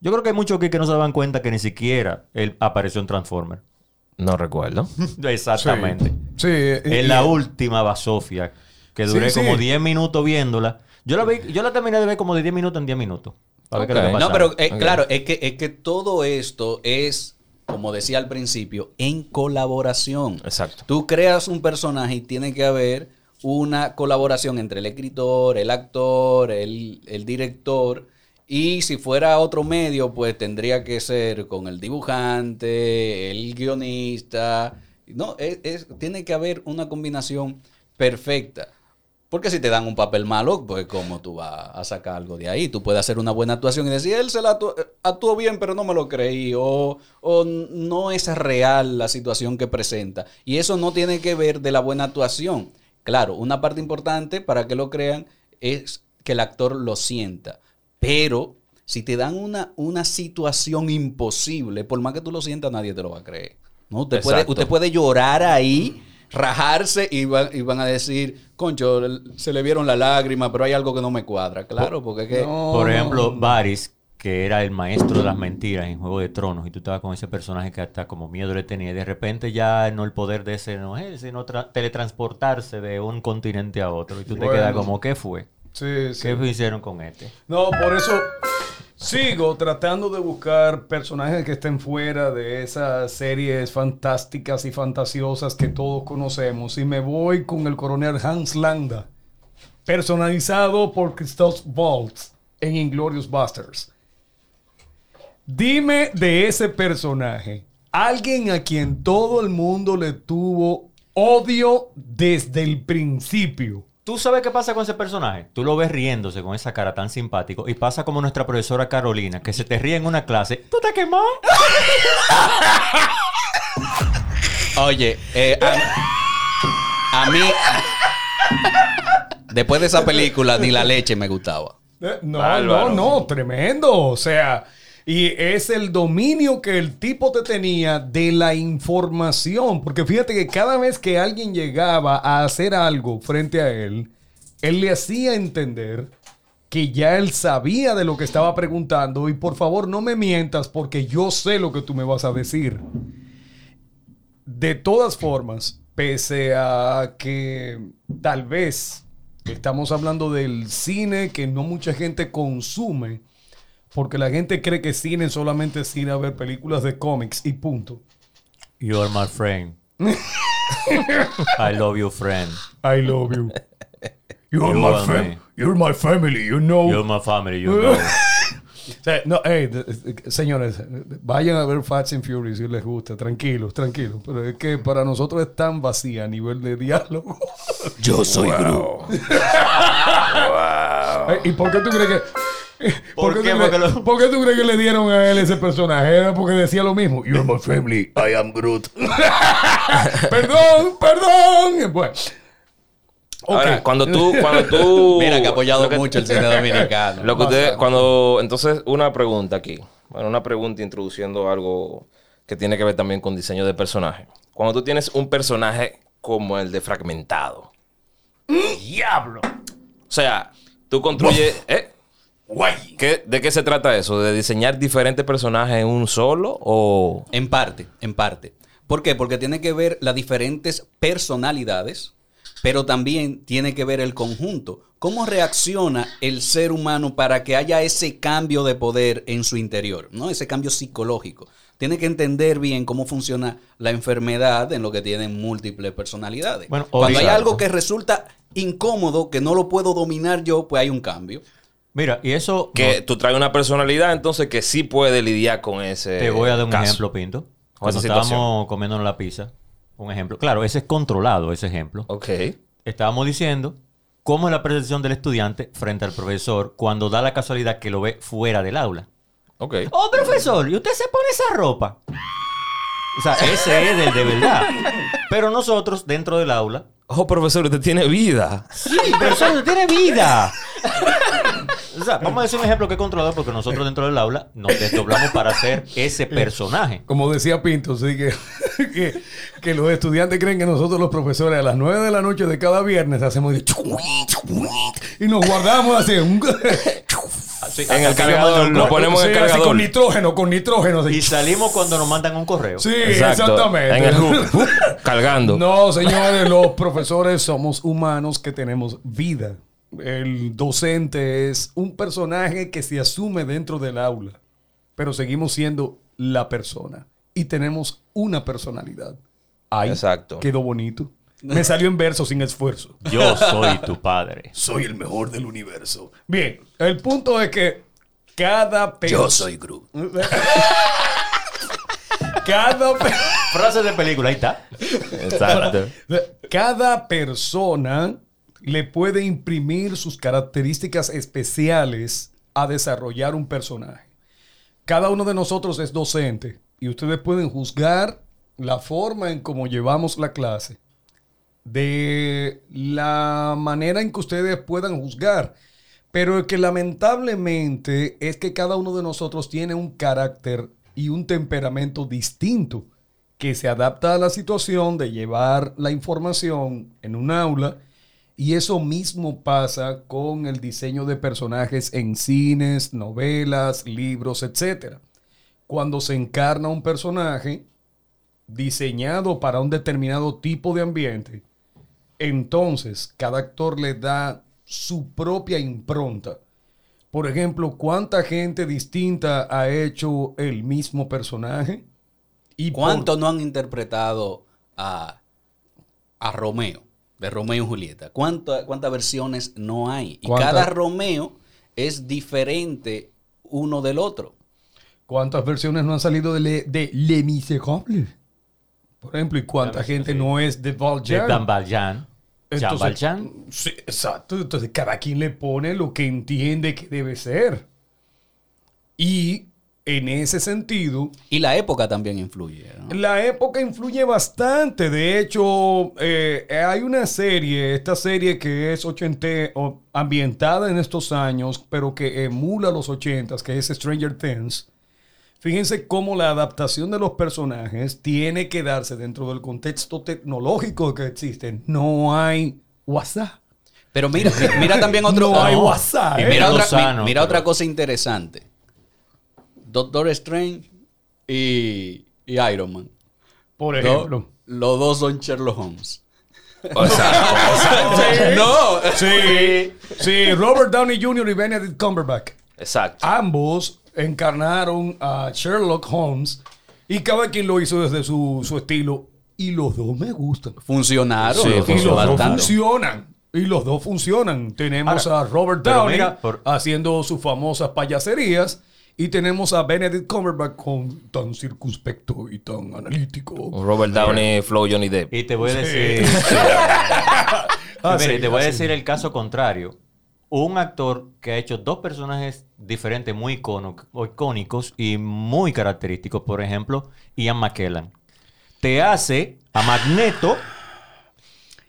Speaker 5: Yo creo que hay muchos aquí que no se dan cuenta que ni siquiera él apareció en Transformer.
Speaker 2: No recuerdo. (laughs)
Speaker 5: Exactamente.
Speaker 3: Sí. y-
Speaker 5: En la última Basofia, que duré
Speaker 3: Sí,
Speaker 5: como
Speaker 3: sí.
Speaker 5: 10 minutos viéndola. Yo la, vi, yo la terminé de ver como de 10 minutos en 10 minutos. Para ver qué es lo que
Speaker 2: Ok.
Speaker 4: No, pero eh, claro, es que, es que todo esto es, como decía al principio, en colaboración.
Speaker 2: Exacto.
Speaker 4: Tú creas un personaje y tiene que haber una colaboración entre el escritor, el actor, el, el director Y si fuera otro medio, pues tendría que ser con el dibujante, el guionista. No, es, tiene que haber una combinación perfecta. Porque si te dan un papel malo, pues cómo tú vas a sacar algo de ahí. Tú puedes hacer una buena actuación y decir, él se la actu- actuó bien, pero no me lo creí. O, o no es real la situación que presenta. Y eso no tiene que ver de la buena actuación. Claro, una parte importante para que lo crean es que el actor lo sienta. Pero si te dan una, una situación imposible, por más que tú lo sientas, nadie te lo va a creer. ¿no? Usted, puede,
Speaker 2: Exacto.
Speaker 4: usted puede llorar ahí, rajarse y, va- y van a decir, concho, se le vieron la lágrima, pero hay algo que no me cuadra. Claro, porque es que...
Speaker 3: No,
Speaker 5: Por ejemplo, Varys, que era el maestro de las mentiras en Juego de Tronos, y tú estabas con ese personaje que hasta como miedo le tenía, y de repente ya no el poder de ese no es, sino tra- teletransportarse de un continente a otro, y tú te quedas como, ¿qué fue?
Speaker 3: Sí, sí.
Speaker 5: ¿Qué hicieron con este?
Speaker 3: No, por eso sigo tratando de buscar personajes que estén fuera de esas series fantásticas y fantasiosas que todos conocemos. Y me voy con el coronel Hans Landa, personalizado por Christoph Waltz en Inglorious Busters. Dime de ese personaje, alguien a quien todo el mundo le tuvo odio desde el principio.
Speaker 5: ¿Tú sabes qué pasa con ese personaje? Tú lo ves riéndose con esa cara tan simpático y pasa como nuestra profesora Carolina, que se te ríe en una clase. ¿Tú te quemado? (laughs)
Speaker 4: Oye, eh, a, a mí, después de esa película, ni la leche me gustaba.
Speaker 3: Eh, No,
Speaker 2: Bárbaro.
Speaker 3: no, no, tremendo. O sea, y es el dominio que el tipo te tenía de la información. Porque fíjate que cada vez que alguien llegaba a hacer algo frente a él, él le hacía entender que ya él sabía de lo que estaba preguntando y por favor no me mientas porque yo sé lo que tú me vas a decir. De todas formas, pese a que tal vez estamos hablando del cine que no mucha gente consume, porque la gente cree que cine solamente es ir a ver películas de cómics y punto.
Speaker 5: You're my friend. I love you, friend.
Speaker 3: I love you. You're,
Speaker 5: You
Speaker 3: my
Speaker 5: are
Speaker 3: fam-
Speaker 5: me.
Speaker 3: You're my family, you know.
Speaker 5: You're my family, you know. (laughs)
Speaker 3: O sea, no, hey, señores, vayan a ver Fast and Furious si les gusta, tranquilos, tranquilos. Pero es que para nosotros es tan vacía a nivel de diálogo.
Speaker 4: Yo soy Gru. (laughs)
Speaker 3: Eh, ¿Y por qué tú crees que.? (laughs)
Speaker 5: ¿Por
Speaker 3: qué
Speaker 5: Porque
Speaker 3: crees-
Speaker 5: lo-
Speaker 3: por qué tú crees que le dieron a él ese personaje? Era porque decía lo mismo. You're my family, I am Groot. (laughs) perdón, perdón. Bueno.
Speaker 2: Ahora, cuando tú, cuando tú. (laughs)
Speaker 4: Mira que ha apoyado
Speaker 2: que-
Speaker 4: mucho el cine dominicano.
Speaker 2: Lo que ustedes,
Speaker 3: Bastante.
Speaker 2: cuando, entonces, una pregunta aquí. Bueno, una pregunta introduciendo algo que tiene que ver también con diseño de personaje. Cuando tú tienes un personaje como el de Fragmentado.
Speaker 3: Diablo.
Speaker 2: O sea, tú construyes... ¿eh?
Speaker 3: Guay.
Speaker 2: ¿Qué- ¿De qué se trata eso? ¿De diseñar diferentes personajes en un solo? ¿O...?
Speaker 4: En parte, en parte. ¿Por qué? Porque tiene que ver las diferentes personalidades, pero también tiene que ver el conjunto. ¿Cómo reacciona el ser humano para que haya ese cambio de poder en su interior? ¿no? Ese cambio psicológico. Tiene que entender bien cómo funciona la enfermedad en lo que tienen múltiples personalidades.
Speaker 5: Bueno,
Speaker 4: Cuando hay algo que resulta incómodo, que no lo puedo dominar yo, pues hay un cambio.
Speaker 5: Mira, y eso...
Speaker 2: Que
Speaker 5: no-
Speaker 2: tú traes una personalidad entonces que sí puede lidiar con ese
Speaker 5: Te voy a dar un
Speaker 2: caso.
Speaker 5: ejemplo, Pinto. Cuando estábamos comiendo la pizza, un ejemplo. Claro, ese es controlado, ese ejemplo.
Speaker 2: Ok.
Speaker 5: Estábamos diciendo cómo es la percepción del estudiante frente al profesor cuando da la casualidad que lo ve fuera del aula.
Speaker 2: Ok.
Speaker 5: Oh, profesor, ¿y usted se pone esa ropa? O sea, ese es del de verdad. Pero nosotros, dentro del aula,
Speaker 2: Oh, profesor, usted tiene vida.
Speaker 5: sí, profesor, usted tiene vida. O sea, vamos a decir un ejemplo que es controlado porque nosotros dentro del aula nos desdoblamos para hacer ese personaje.
Speaker 3: Como decía Pinto, sí, que, (laughs) que, que los estudiantes creen que nosotros los profesores a las 9 de la noche de cada viernes hacemos de y nos guardamos así un- (laughs)
Speaker 2: En el cargador, lo ponemos en el
Speaker 3: Sí, así
Speaker 2: cargador.
Speaker 3: con nitrógeno, con nitrógeno. así.
Speaker 5: Y salimos cuando nos mandan un correo.
Speaker 3: Sí,
Speaker 2: Exacto.
Speaker 3: exactamente.
Speaker 2: En el hook, (laughs) cargando.
Speaker 3: No, señores, los profesores somos humanos que tenemos vida. El docente es un personaje que se asume dentro del aula, pero seguimos siendo la persona y tenemos una personalidad. Ay,
Speaker 2: Exacto.
Speaker 3: Quedó bonito. Me salió en verso sin esfuerzo.
Speaker 5: Yo soy tu padre.
Speaker 3: Soy el mejor del universo. Bien, el punto es que Cada persona.
Speaker 4: Yo soy Groot. (laughs)
Speaker 3: Cada, pe-
Speaker 5: Frases de película, ahí está.
Speaker 2: Exacto.
Speaker 3: cada persona le puede imprimir sus características especiales a desarrollar un personaje. Cada uno de nosotros es docente y ustedes pueden juzgar la forma en cómo llevamos la clase, de la manera en que ustedes puedan juzgar. Pero que lamentablemente es que cada uno de nosotros tiene un carácter y un temperamento distinto que se adapta a la situación de llevar la información en un aula y eso mismo pasa con el diseño de personajes en cines, novelas, libros, etc. Cuando se encarna un personaje diseñado para un determinado tipo de ambiente, entonces cada actor le da su propia impronta. Por ejemplo, ¿cuánta gente distinta ha hecho el mismo personaje? ¿Y
Speaker 4: ¿Cuántos no han interpretado a, a Romeo, de Romeo y Julieta? ¿Cuánta- ¿Cuántas versiones no hay? Y cada Romeo es diferente uno del otro.
Speaker 3: ¿Cuántas versiones no han salido de Le, de Le Miserable? Por ejemplo, ¿y cuánta gente
Speaker 5: sí.
Speaker 3: no es de
Speaker 5: De
Speaker 3: Valjean?
Speaker 5: Dan Valjean. Jean
Speaker 3: Entonces,
Speaker 5: Valjean.
Speaker 3: Sí, exacto. Entonces, cada quien le pone lo que entiende que debe ser. Y en ese sentido,
Speaker 4: Y la época también influye. ¿no?
Speaker 3: la época influye bastante. De hecho, eh, hay una serie, esta serie que es 80, o ambientada en estos años, pero que emula los 80, que es Stranger Things. Fíjense cómo la adaptación de los personajes tiene que darse dentro del contexto tecnológico que existe. No hay WhatsApp.
Speaker 4: Pero mira, mira también otro.
Speaker 3: No hay
Speaker 4: Ah,
Speaker 3: WhatsApp,
Speaker 4: y
Speaker 3: ¿eh?
Speaker 4: mira
Speaker 5: pero-
Speaker 4: otra cosa interesante. Doctor Strange y, y Iron Man.
Speaker 3: Por ejemplo.
Speaker 4: Los dos son Sherlock Holmes.
Speaker 2: O sea, (laughs)
Speaker 4: No.
Speaker 3: Sí, sí, Robert Downey Jr. y Benedict Cumberbatch.
Speaker 2: exacto.
Speaker 3: Ambos encarnaron a Sherlock Holmes y cada quien lo hizo desde su, su estilo. Y los dos me gustan.
Speaker 4: Funcionaron.
Speaker 2: Sí,
Speaker 4: los
Speaker 3: Y los dos funcionan. Y los dos funcionan. Tenemos
Speaker 5: Ahora,
Speaker 3: a Robert Downey
Speaker 5: mira, por-
Speaker 3: haciendo sus famosas payaserías. Y tenemos a Benedict Cumberbatch con tan circunspecto y tan analítico.
Speaker 2: Robert Downey, Flow, Johnny Depp.
Speaker 5: Y te voy a
Speaker 3: Sí.
Speaker 5: decir. (laughs) (laughs)
Speaker 3: Ah,
Speaker 5: Mire,
Speaker 3: sí,
Speaker 5: te voy a
Speaker 3: así.
Speaker 5: decir el caso contrario. Un actor que ha hecho dos personajes diferentes, muy icono- icónicos y muy característicos, por ejemplo, Ian McKellen. Te hace a Magneto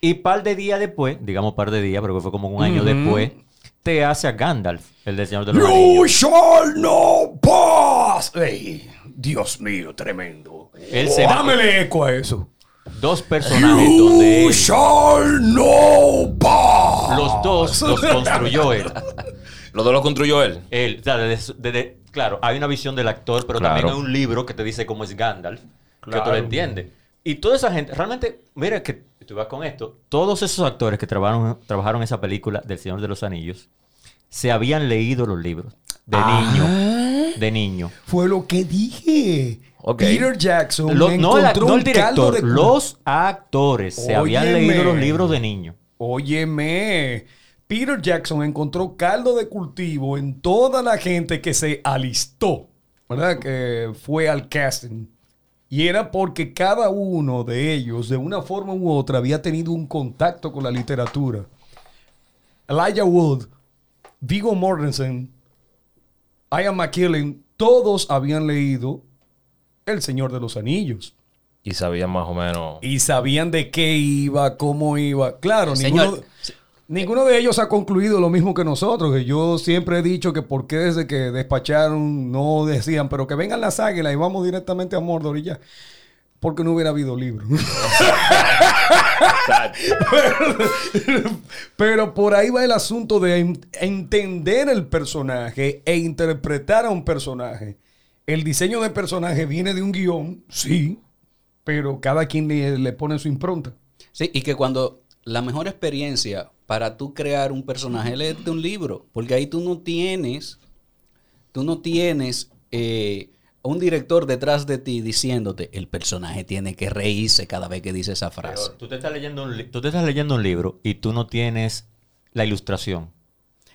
Speaker 5: y par de días después, digamos par de días, pero que fue como un año después, te hace a Gandalf, el del Señor de los
Speaker 3: You shall no pass. Ey, Dios mío, tremendo.
Speaker 5: Él se-
Speaker 3: Dámele eco a eso.
Speaker 5: Dos personajes donde
Speaker 3: You
Speaker 5: él-
Speaker 3: shall no pass.
Speaker 5: los dos los (laughs) construyó él.
Speaker 2: Los dos los construyó él.
Speaker 5: Él, o sea, desde- desde- claro, hay una visión del actor, pero
Speaker 2: Claro.
Speaker 5: también hay un libro que te dice cómo es Gandalf, que tú lo entiendes. Y toda esa gente, realmente, mira que tú vas con esto, todos esos actores que trabajaron, trabajaron en esa película del Señor de los Anillos, se habían leído los libros de
Speaker 3: Ah.
Speaker 5: niño. De niño.
Speaker 3: Fue lo que dije. Peter Jackson
Speaker 5: Lo- no, no el director,
Speaker 3: de-
Speaker 5: los actores se habían leído los libros de niño.
Speaker 3: Óyeme, Peter Jackson encontró caldo de cultivo en toda la gente que se alistó, ¿verdad? Que fue al casting. Y era porque cada uno de ellos, de una forma u otra, había tenido un contacto con la literatura. Elijah Wood, Viggo Mortensen, Ian McKellen, todos habían leído El Señor de los Anillos.
Speaker 2: Y sabían más o menos.
Speaker 3: Y sabían de qué iba, cómo iba. Claro, ninguno, ninguno de ellos ha concluido lo mismo que nosotros. Yo siempre he dicho que por qué desde que despacharon no decían, pero que vengan las águilas y vamos directamente a Mordor y ya. Porque no hubiera habido libro. (laughs) Pero por ahí va el asunto de en- entender el personaje e interpretar a un personaje. El diseño de personaje viene de un guion, sí, pero cada quien le pone su impronta.
Speaker 4: Sí, y que cuando la mejor experiencia para tú crear un personaje es leerte un libro, porque ahí tú no tienes, tú no tienes eh, un director detrás de ti diciéndote, el personaje tiene que reírse cada vez que dice esa frase.
Speaker 5: Pero tú te estás leyendo un, li- tú te estás leyendo un libro y tú no tienes la ilustración.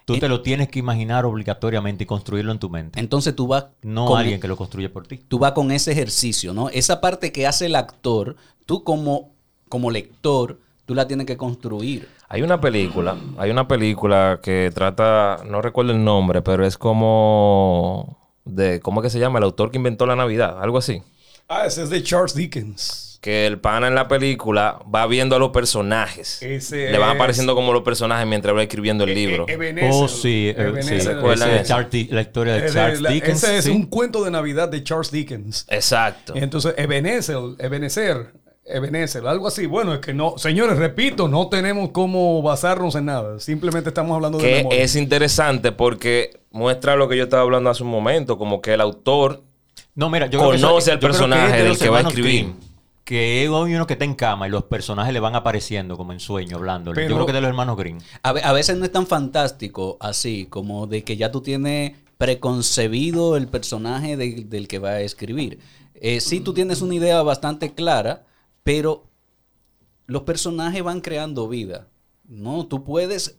Speaker 5: Tú te lo tienes que imaginar obligatoriamente y construirlo en tu mente.
Speaker 4: Entonces tú vas
Speaker 5: No
Speaker 4: con-
Speaker 5: alguien que lo construye por ti.
Speaker 4: tú vas con ese ejercicio, ¿no? Esa parte que hace el actor, tú como, como lector, tú la tienes que construir.
Speaker 2: Hay una película, hay una película que trata, no recuerdo el nombre, pero es como de, ¿cómo es que se llama? El autor que inventó la Navidad, algo así.
Speaker 3: Ah, ese es de Charles Dickens.
Speaker 2: Que el pana en la película va viendo a los personajes.
Speaker 3: Ese
Speaker 2: Le van
Speaker 3: es-
Speaker 2: apareciendo como los personajes mientras va escribiendo el libro.
Speaker 3: E- Ebenezer.
Speaker 5: Oh, sí, eh, sí.
Speaker 3: Ebenezer.
Speaker 2: ¿Se acuerdan
Speaker 5: Ese? Charles la historia de Charles
Speaker 3: la-
Speaker 5: Dickens.
Speaker 3: Ese es
Speaker 5: sí.
Speaker 3: un cuento de Navidad de Charles Dickens.
Speaker 2: Exacto.
Speaker 3: Entonces, Ebenezer, Ebenezer, Ebenezer, algo así. Bueno, es que no, señores, repito, no tenemos cómo basarnos en nada. Simplemente estamos hablando de
Speaker 2: Que
Speaker 3: memoria.
Speaker 2: es interesante porque muestra lo que yo estaba hablando hace un momento, como que el autor
Speaker 5: No, mira, yo creo que
Speaker 2: Conoce al
Speaker 5: yo creo que
Speaker 2: personaje
Speaker 5: es de
Speaker 2: del que va a escribir.
Speaker 5: Grimm, Que hay uno que está en cama y los personajes le van apareciendo como en sueño, hablándole.
Speaker 3: Pero-
Speaker 5: yo creo que es de los hermanos Green.
Speaker 4: A veces no es tan fantástico así, como de que ya tú tienes preconcebido el personaje de- del que va a escribir. Eh, sí, tú tienes una idea bastante clara, pero los personajes van creando vida. No, tú puedes...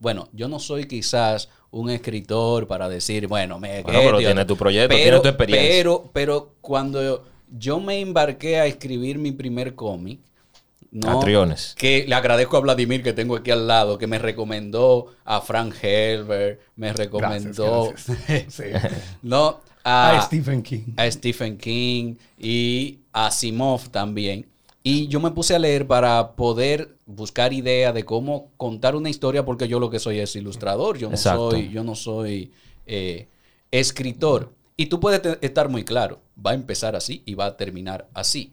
Speaker 4: bueno, yo no soy quizás un escritor para decir, bueno, me...
Speaker 2: Bueno, pero tiene tu proyecto, tiene tu experiencia.
Speaker 4: Pero, pero cuando yo me embarqué a escribir mi primer cómic, ¿no?
Speaker 2: Atriones.
Speaker 4: Que le agradezco a Vladimir que tengo aquí al lado, que me recomendó a Frank Herbert, me recomendó
Speaker 3: Gracias, gracias. (laughs) Sí.
Speaker 4: no,
Speaker 3: A
Speaker 4: a,
Speaker 3: Stephen King.
Speaker 4: a Stephen King y Asimov también. Y yo me puse a leer para poder buscar idea de cómo contar una historia, porque yo lo que soy es ilustrador, yo no
Speaker 2: Exacto.
Speaker 4: soy, yo no soy eh, escritor. Y tú puedes estar muy claro, va a empezar así y va a terminar así.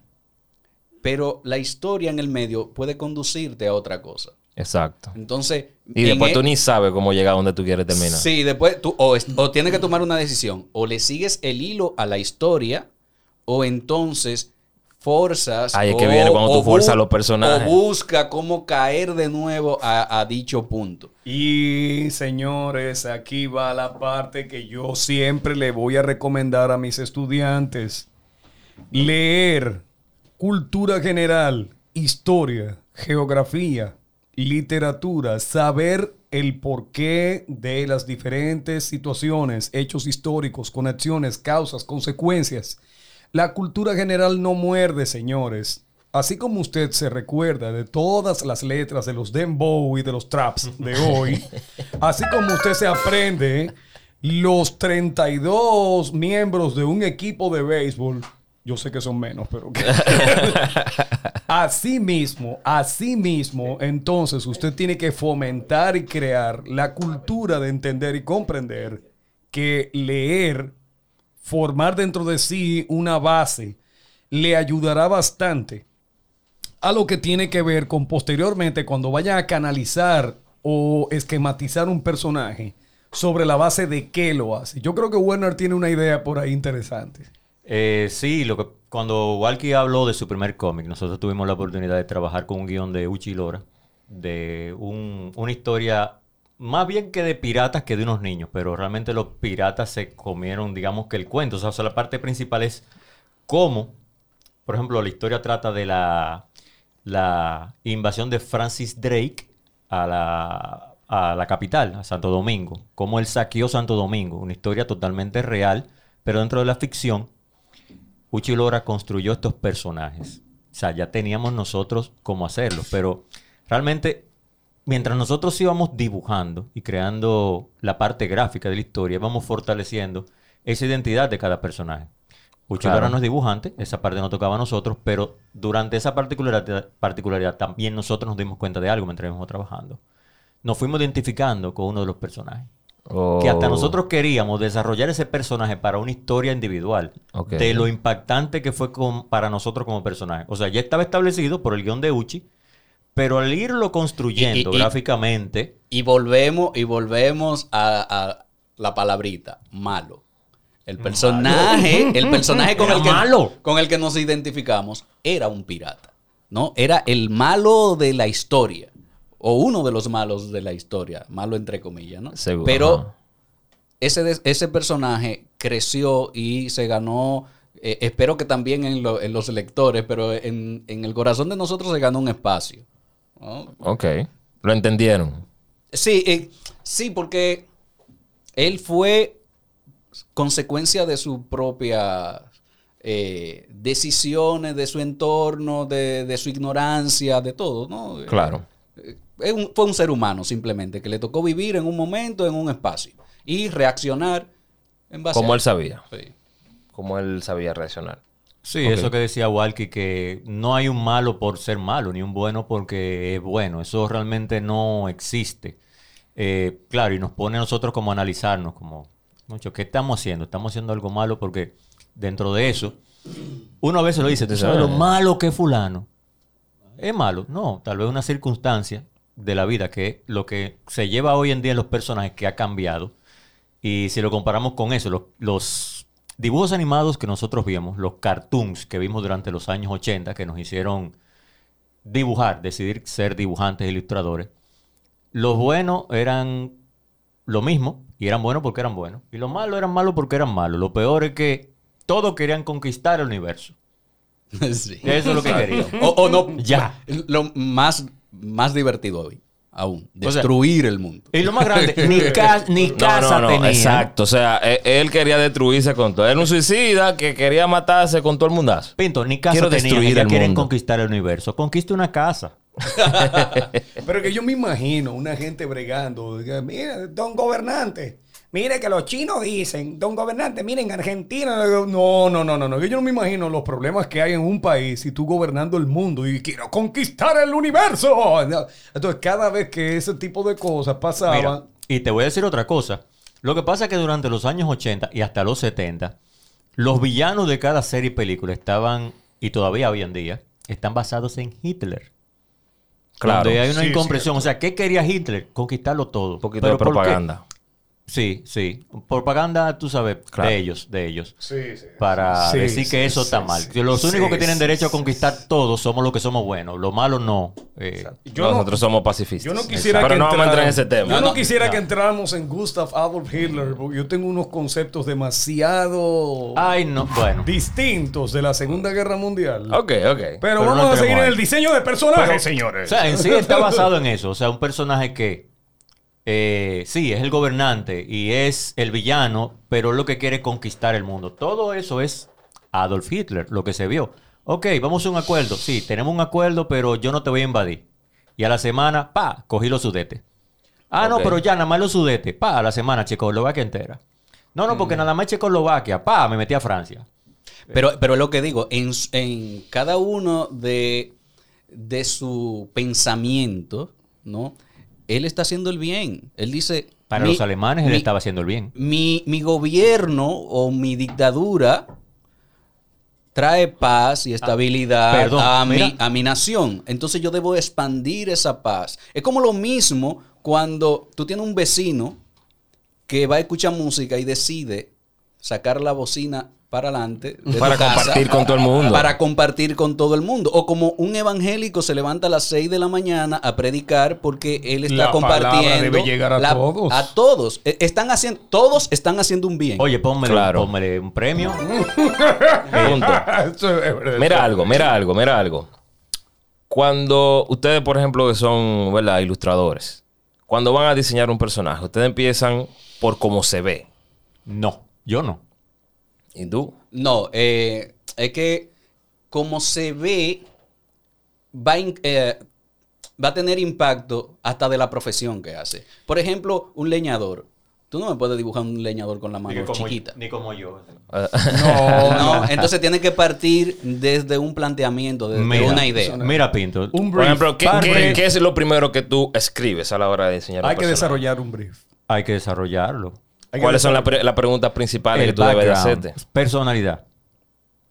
Speaker 4: Pero la historia en el medio puede conducirte a otra cosa.
Speaker 2: Exacto.
Speaker 4: Entonces,
Speaker 2: Y después
Speaker 4: e-
Speaker 2: tú ni sabes cómo llegar a donde tú quieres terminar.
Speaker 4: Sí, después tú o, o tienes que tomar una decisión. O le sigues el hilo a la historia, o entonces forzas.
Speaker 2: Ahí es
Speaker 4: o-
Speaker 2: que viene cuando tú fuerzas los personajes.
Speaker 4: O busca cómo caer de nuevo a, a dicho punto.
Speaker 3: Y señores, aquí va la parte que yo siempre le voy a recomendar a mis estudiantes. Leer cultura general, historia, geografía, literatura, saber el porqué de las diferentes situaciones, hechos históricos, conexiones, causas, consecuencias. La cultura general no muerde, señores. Así como usted se recuerda de todas las letras de los dembow y de los traps de (laughs) hoy, así como usted se aprende los 32 miembros de un equipo de béisbol, yo sé que son menos, pero (laughs) así mismo, así mismo, entonces usted tiene que fomentar y crear la cultura de entender y comprender que leer formar dentro de sí una base le ayudará bastante a lo que tiene que ver con posteriormente cuando vaya a canalizar o esquematizar un personaje sobre la base de qué lo hace. Yo creo que Werner tiene una idea por ahí interesante.
Speaker 5: Eh, sí, lo que, cuando Walkie habló de su primer cómic, nosotros tuvimos la oportunidad de trabajar con un guion de Uchi Lora, de un- una historia más bien que de piratas que de unos niños, pero realmente los piratas se comieron, digamos que el cuento. O sea, la parte principal es cómo, por ejemplo, la historia trata de la, la invasión de Francis Drake a la, a la capital, a Santo Domingo. Cómo él saqueó Santo Domingo. Una historia totalmente real, pero dentro de la ficción, Uchi Lora construyó estos personajes. O sea, ya teníamos nosotros cómo hacerlo, pero realmente mientras nosotros íbamos dibujando y creando la parte gráfica de la historia, íbamos fortaleciendo esa identidad de cada personaje. Uchi
Speaker 2: Claro.
Speaker 5: No es dibujante, esa parte no tocaba a nosotros, pero durante esa particularidad, particularidad también nosotros nos dimos cuenta de algo mientras íbamos trabajando. Nos fuimos identificando con uno de los personajes. Que hasta
Speaker 2: Oh.
Speaker 5: nosotros queríamos desarrollar ese personaje para una historia individual. De lo impactante que fue con- para nosotros como personaje. O sea, ya estaba establecido por el guion de Uchi, pero al irlo construyendo
Speaker 4: Y- y- y-
Speaker 5: gráficamente,
Speaker 4: Y volvemos, y volvemos a, a la palabrita, malo. El personaje, el personaje con
Speaker 5: Era
Speaker 4: el, que,
Speaker 5: malo.
Speaker 4: con el que nos identificamos era un pirata. ¿No? Era el malo de la historia. O uno de los malos de la historia. Malo entre comillas, ¿no?
Speaker 2: Seguro,
Speaker 4: Pero ese, ese personaje creció y se ganó, eh, espero que también en, lo- en los lectores, pero en, en el corazón de nosotros se ganó un espacio. ¿No?
Speaker 2: Ok. Lo entendieron.
Speaker 4: Sí, eh, sí, porque él fue consecuencia de su propia eh, decisiones, de su entorno, de, de su ignorancia, de todo, ¿no?
Speaker 2: Claro.
Speaker 4: Eh, un- fue un ser humano simplemente que le tocó vivir en un momento, en un espacio y reaccionar en base
Speaker 2: Como
Speaker 4: a
Speaker 2: él sabía.
Speaker 4: Sí.
Speaker 2: Como él sabía reaccionar.
Speaker 5: Sí, eso que decía Walkie, que no hay un malo por ser malo, ni un bueno porque es bueno. Eso realmente no existe. Eh, claro, y nos pone a nosotros como a analizarnos, como, mucho, ¿qué estamos haciendo? ¿Estamos haciendo algo malo? Porque dentro de eso, uno a veces lo dice, ¿tú sabes lo malo que es fulano? ¿Es malo? No, tal vez una circunstancia de la vida que lo que se lleva hoy en día en los personajes que ha cambiado. Y si lo comparamos con eso, los, los dibujos animados que nosotros vimos, los cartoons que vimos durante los años 80, que nos hicieron dibujar, decidir ser dibujantes e ilustradores, los buenos eran lo mismo y eran buenos porque eran buenos. Y los malos eran malos porque eran malos. Lo peor es que todos querían conquistar el universo. (laughs)
Speaker 4: Sí.
Speaker 5: Eso es lo que querían.
Speaker 4: O, o no,
Speaker 5: Ya.
Speaker 4: Lo más, más divertido hoy, aún,
Speaker 5: O sea,
Speaker 4: destruir el mundo.
Speaker 5: Y lo más grande, (laughs) ni, ca- ni
Speaker 2: No,
Speaker 5: casa
Speaker 2: no, no,
Speaker 5: tenían.
Speaker 2: exacto. O sea, e- él, quería destruirse con todo. Era un suicida que quería matarse con todo el mundazo.
Speaker 5: Pinto, ni casa
Speaker 2: Quiero destruir
Speaker 5: Ya
Speaker 2: el
Speaker 5: quieren
Speaker 2: mundo.
Speaker 5: conquistar el universo. Conquiste una casa. (laughs)
Speaker 3: Pero que yo me imagino una gente bregando. Mira, don gobernante. Mire que los chinos dicen, don gobernante, miren, Argentina. No, no, no, no, no. Yo no me imagino los problemas que hay en un país y tú gobernando el mundo y quiero conquistar el universo. Entonces, cada vez que ese tipo de cosas pasaban,
Speaker 5: Mira, y te voy a decir otra cosa. Lo que pasa es que durante los años 80 y hasta los 70, los villanos de cada serie y película estaban, y todavía hoy en día, están basados en Hitler.
Speaker 2: Claro.
Speaker 5: Donde hay una
Speaker 3: Sí,
Speaker 5: incomprensión. O sea, ¿qué quería Hitler? Conquistarlo todo.
Speaker 2: Un poquito
Speaker 5: ¿Pero
Speaker 2: de
Speaker 5: por qué?
Speaker 2: propaganda.
Speaker 5: Sí, sí. Propaganda, tú sabes,
Speaker 2: Claro.
Speaker 5: de ellos, de ellos.
Speaker 3: Sí, sí.
Speaker 5: Para
Speaker 3: Sí,
Speaker 5: decir
Speaker 3: sí,
Speaker 5: que eso
Speaker 3: sí,
Speaker 5: está mal. los únicos que tienen
Speaker 3: sí,
Speaker 5: derecho a
Speaker 3: sí,
Speaker 5: conquistar todo somos los que somos buenos. Los malos no. Eh,
Speaker 3: Yo no-
Speaker 2: Nosotros somos pacifistas.
Speaker 3: Yo no quisiera
Speaker 2: Pero
Speaker 3: que
Speaker 2: no vamos a entrar en ese
Speaker 3: entráramos-
Speaker 2: tema.
Speaker 3: Yo no, quisiera
Speaker 5: no.
Speaker 3: que entráramos en Gustav Adolf Hitler, porque yo tengo unos conceptos demasiado
Speaker 5: Ay, no. Bueno.
Speaker 3: distintos de la Segunda Guerra Mundial.
Speaker 2: Ok, ok.
Speaker 3: Pero,
Speaker 5: Pero no
Speaker 3: vamos a seguir en el diseño de personajes,
Speaker 5: Pero-
Speaker 3: señores.
Speaker 5: O sea, en sí está (laughs) basado en eso. O sea, un personaje que eh, sí, es el gobernante y es el villano, pero lo que quiere es conquistar el mundo. Todo eso es Adolf Hitler, lo que se vio. Ok, vamos a un acuerdo. Sí, tenemos un acuerdo, pero yo no te voy a invadir. Y a la semana, pa, cogí los sudetes. Ah, no, pero ya nada más los sudetes. Pa, a la semana, Checoslovaquia entera. No, no, porque nada más Checoslovaquia. Pa, me metí a Francia.
Speaker 4: Pero, pero es lo que digo, en, en cada uno de, de su pensamiento, ¿no? Él está haciendo el bien. Él dice...
Speaker 5: Para
Speaker 4: mi-
Speaker 5: los alemanes él
Speaker 4: mi-
Speaker 5: estaba haciendo el bien.
Speaker 4: mi, mi gobierno o mi dictadura trae paz y estabilidad
Speaker 5: perdón,
Speaker 4: a, mi, a mi nación. Entonces yo debo expandir esa paz. Es como lo mismo cuando tú tienes un vecino que va a escuchar música y decide sacar la bocina para adelante. de tu
Speaker 2: Para
Speaker 4: casa
Speaker 2: compartir con todo el mundo.
Speaker 4: Para compartir con todo el mundo. O como un evangélico se levanta a las 6 de la mañana a predicar porque él está
Speaker 3: La palabra
Speaker 4: compartiendo.
Speaker 3: debe llegar a
Speaker 4: la-
Speaker 3: todos.
Speaker 4: A todos. E- Están haciendo, todos están haciendo un bien.
Speaker 5: Oye, pónmele,
Speaker 2: Claro.
Speaker 5: un premio. (laughs)
Speaker 2: Mira algo, mira algo, mira algo. Cuando ustedes, por ejemplo, que son ¿verdad? ilustradores, cuando van a diseñar un personaje, ustedes empiezan por cómo se ve.
Speaker 5: No, yo no.
Speaker 2: ¿Y tú?
Speaker 4: No, eh, es que como se ve, va, in- eh, va a tener impacto hasta de la profesión que hace. Por ejemplo, un leñador. Tú no me puedes dibujar un leñador con la mano chiquita.
Speaker 5: Ni como yo.
Speaker 2: Eh, (laughs)
Speaker 4: No, entonces tiene que partir desde un planteamiento, desde
Speaker 5: Mira,
Speaker 4: una idea.
Speaker 5: Mira, Pinto.
Speaker 3: Un
Speaker 2: por
Speaker 3: brief.
Speaker 2: ejemplo, ¿qué, es lo primero que tú escribes a la hora de diseñar un
Speaker 3: Hay que
Speaker 2: personaje?
Speaker 3: desarrollar un brief.
Speaker 5: Hay que desarrollarlo.
Speaker 2: ¿Cuáles son las pre- preguntas principales que tú debes de hacerte?
Speaker 5: personalidad,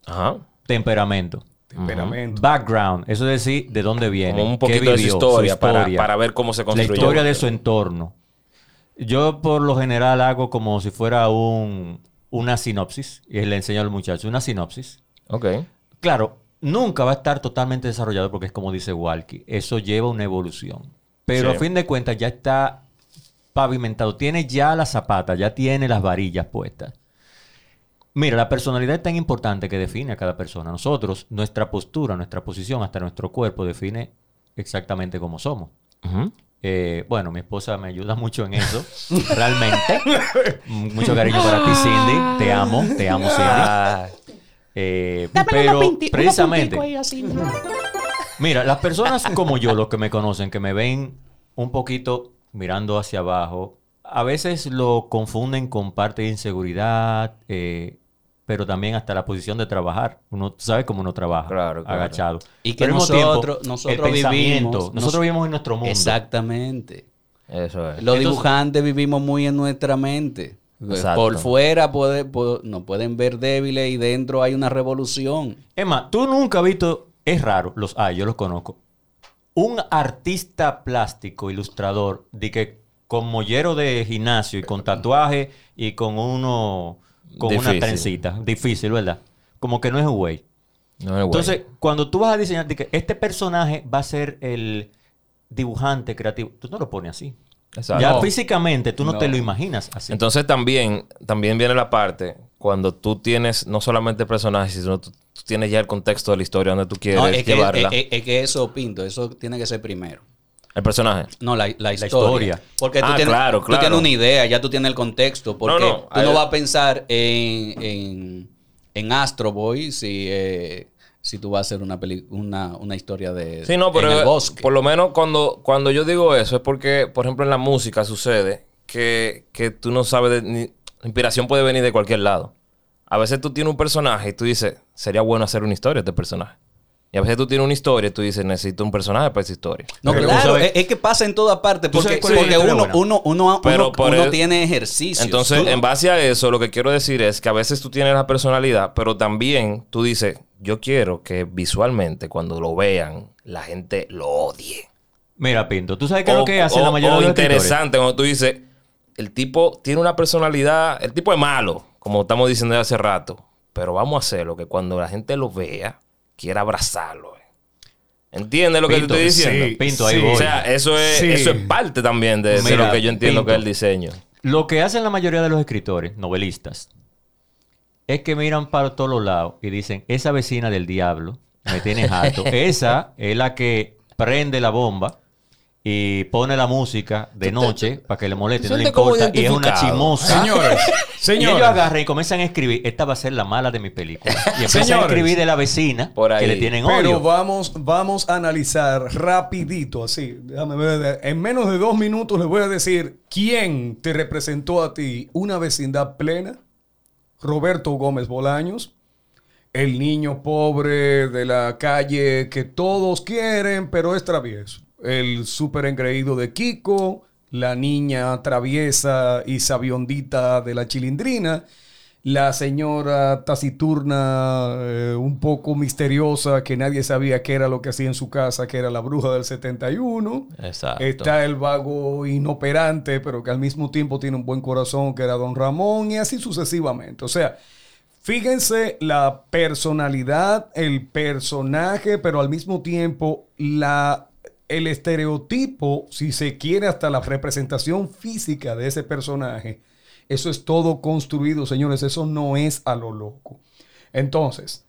Speaker 2: Ajá.
Speaker 5: temperamento,
Speaker 3: Temperamento.
Speaker 5: background. Eso es decir, de dónde viene.
Speaker 2: Como un
Speaker 5: qué
Speaker 2: poquito de su
Speaker 5: vivió,
Speaker 2: historia, Para, para ver cómo se
Speaker 5: la
Speaker 2: construyó.
Speaker 5: historia de su entorno. Yo por lo general hago como si fuera un, una sinopsis y le enseño al muchacho una sinopsis.
Speaker 2: Ok.
Speaker 5: Claro, nunca va a estar totalmente desarrollado porque es como dice Walkie, eso lleva una evolución. Pero
Speaker 2: Sí.
Speaker 5: a fin de cuentas ya está pavimentado, tiene ya las zapatas, ya tiene las varillas puestas. Mira, la personalidad es tan importante que define a cada persona. Nosotros, nuestra postura, nuestra posición, hasta nuestro cuerpo define exactamente cómo somos. Eh, bueno, mi esposa me ayuda mucho en eso, (laughs) realmente. Mucho cariño para ti, Cindy. Te amo, te amo, Cindy. Eh, pero precisamente, mira, las personas como yo, los que me conocen, que me ven un poquito mirando hacia abajo, a veces lo confunden con parte de inseguridad, eh, pero también hasta la posición de trabajar. Uno tú sabes cómo uno trabaja,
Speaker 2: Claro, claro.
Speaker 5: agachado.
Speaker 4: Y que
Speaker 5: Pero tiempo,
Speaker 4: nosotros,
Speaker 5: el
Speaker 4: nosotros vivimos.
Speaker 5: nosotros
Speaker 4: nos-
Speaker 5: vivimos en nuestro mundo.
Speaker 4: Exactamente.
Speaker 2: eso es.
Speaker 4: Los
Speaker 5: Entonces-
Speaker 4: dibujantes vivimos muy en nuestra mente.
Speaker 2: Exacto.
Speaker 4: Por fuera puede, nos pueden ver débiles y dentro hay una revolución.
Speaker 5: Más, tú nunca has visto, es raro, los hay, yo los conozco. Un artista plástico, ilustrador, de que con mollero de gimnasio y con tatuaje y con uno, con una trencita. Difícil, ¿verdad? Como que no es un güey.
Speaker 2: No es güey.
Speaker 5: Entonces, cuando tú vas a diseñar, de que este personaje va a ser el dibujante creativo, tú no lo pones así.
Speaker 2: Exacto.
Speaker 5: Ya
Speaker 2: No.
Speaker 5: físicamente tú no,
Speaker 4: No.
Speaker 5: te lo imaginas así.
Speaker 2: Entonces también, también viene la parte cuando tú tienes no solamente personajes, sino tú, tú tienes ya el contexto de la historia donde tú quieres
Speaker 4: No, es, que,
Speaker 2: llevarla.
Speaker 4: es- es- es que eso, Pinto, eso tiene que ser primero.
Speaker 2: el personaje.
Speaker 4: No, la, la historia.
Speaker 5: historia.
Speaker 4: Porque tú,
Speaker 2: Ah,
Speaker 4: tienes,
Speaker 2: claro,
Speaker 4: tú
Speaker 2: claro.
Speaker 4: tienes una idea, ya tú tienes el contexto. Porque
Speaker 2: No, no,
Speaker 4: tú
Speaker 2: hay-
Speaker 4: no vas a pensar en, en, en Astro Boy si, eh, si tú vas a hacer una, peli- una, una historia de
Speaker 2: Sí, no, pero
Speaker 4: en el bosque.
Speaker 2: por lo menos cuando, cuando yo digo eso es porque, por ejemplo, en la música sucede que, que tú no sabes, de, ni- la inspiración puede venir de cualquier lado. A veces tú tienes un personaje y tú dices, sería bueno hacer una historia de este personaje. Y a veces tú tienes una historia y tú dices, necesito un personaje para esa historia.
Speaker 4: No,
Speaker 5: Pero
Speaker 4: claro, es, es que pasa en todas partes.
Speaker 5: ¿Tú
Speaker 4: Porque, uno, uno, uno,
Speaker 2: Pero
Speaker 4: uno-
Speaker 2: por
Speaker 4: uno
Speaker 2: el-
Speaker 4: tiene ejercicios.
Speaker 2: Entonces,
Speaker 4: Tú-
Speaker 2: en base a eso, lo que quiero decir es que a veces tú tienes la personalidad, pero también tú dices, yo quiero que visualmente, cuando lo vean, la gente lo odie.
Speaker 5: Mira, Pinto, ¿tú sabes qué es lo que hacen
Speaker 2: o-
Speaker 5: la mayoría
Speaker 2: o
Speaker 5: de los escritores?
Speaker 2: interesante cuando tú dices, el tipo tiene una personalidad, el tipo es malo, como estamos diciendo hace rato, pero vamos a hacerlo que cuando la gente lo vea, quiera abrazarlo. eh. ¿Entiendes lo que
Speaker 5: Pinto,
Speaker 2: te estoy diciendo?
Speaker 3: sí,
Speaker 5: Pinto, ahí
Speaker 3: sí.
Speaker 5: voy.
Speaker 2: O sea, eso es,
Speaker 3: Sí.
Speaker 2: eso es parte también de, lo que yo entiendo
Speaker 5: Pinto.
Speaker 2: que es el diseño.
Speaker 5: Lo que hacen la mayoría de los escritores, novelistas, es que miran para todos los lados y dicen, esa vecina del diablo me tiene harto. (laughs) esa es la que prende la bomba y pone la música de noche para que le moleste, no le importa, y es una chimosa.
Speaker 3: Señores, (laughs)
Speaker 5: Y
Speaker 3: señores.
Speaker 5: ellos agarran y comienzan a escribir, esta va a ser la mala de mi película. Y empiezan a escribir de la vecina
Speaker 2: Por ahí.
Speaker 5: que le tienen
Speaker 3: Pero
Speaker 5: odio.
Speaker 3: vamos, vamos a analizar rapidito, así. Déjame ver. En menos de dos minutos les voy a decir quién te representó a ti una vecindad plena. Roberto Gómez Bolaños. El niño pobre de la calle que todos quieren, pero es travieso. El súper engreído de Kiko. La niña traviesa y sabiondita de la chilindrina la señora taciturna, eh, un poco misteriosa, que nadie sabía qué era lo que hacía en su casa, que era la bruja del 71.
Speaker 2: Exacto.
Speaker 3: Está el vago inoperante, pero que al mismo tiempo tiene un buen corazón, que era don Ramón, y así sucesivamente. O sea, fíjense la personalidad, el personaje, pero al mismo tiempo la, el estereotipo, si se quiere, hasta la representación física de ese personaje. Eso es todo construido, señores. Eso no es a lo loco. Entonces,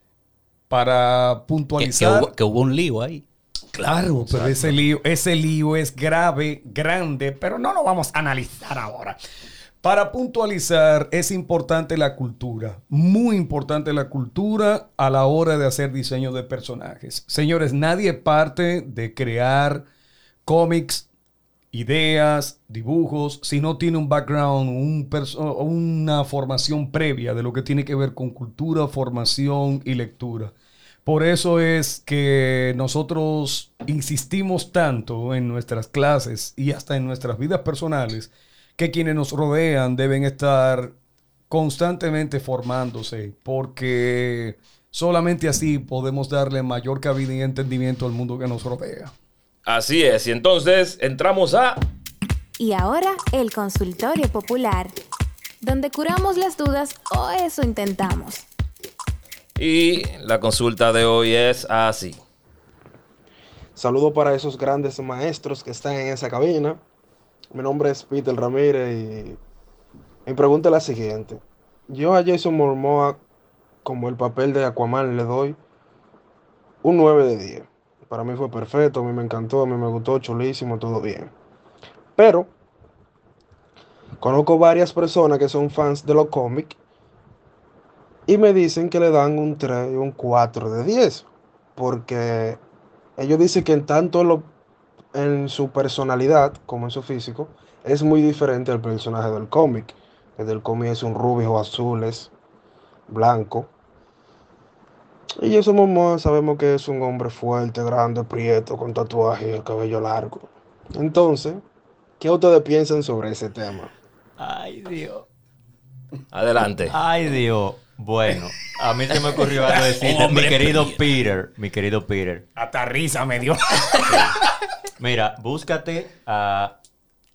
Speaker 3: para
Speaker 4: que, que
Speaker 3: puntualizar.
Speaker 4: hubo, que hubo un lío ahí.
Speaker 3: Claro, pero ese lío, ese lío es grave, grande, pero no lo vamos a analizar ahora. Para puntualizar, es importante la cultura, muy importante la cultura a la hora de hacer diseño de personajes. Señores, nadie parte de crear cómics, ideas, dibujos, si no tiene un background, una formación previa de lo que tiene que ver con cultura, formación y lectura. Por eso es que nosotros insistimos tanto en nuestras clases y hasta en nuestras vidas personales que quienes nos rodean deben estar constantemente formándose porque solamente así podemos darle mayor cabida y entendimiento al mundo que nos rodea.
Speaker 2: Así es. Y entonces entramos a...
Speaker 1: Y ahora el consultorio popular, donde curamos las dudas o eso intentamos.
Speaker 2: Y la consulta de hoy es así.
Speaker 6: Saludo para esos grandes maestros que están en esa cabina. Mi nombre es Peter Ramírez y mi pregunta es la siguiente. Yo a Jason Momoa, como el papel de Aquaman, le doy un 9 de 10. Para mí fue perfecto, a mí me encantó, a mí me gustó, chulísimo, todo bien. Pero conozco varias personas que son fans de los cómics y me dicen que le dan un 3 y un 4 de 10. Porque ellos dicen que en tanto en, lo- en su personalidad como en su físico es muy diferente al personaje del cómic. El del cómic es un rubio azules, blanco. Y eso Momoa sabemos que es un hombre fuerte, grande, prieto, con tatuaje y el cabello largo. Entonces, ¿qué ustedes piensan sobre ese tema?
Speaker 5: Ay, Dios.
Speaker 2: Adelante.
Speaker 5: Ay, Dios. Bueno, a mí se me ocurrió algo (laughs) decir. mi querido Peter, mi querido Peter.
Speaker 3: Hasta risa me dio.
Speaker 5: Mira, búscate a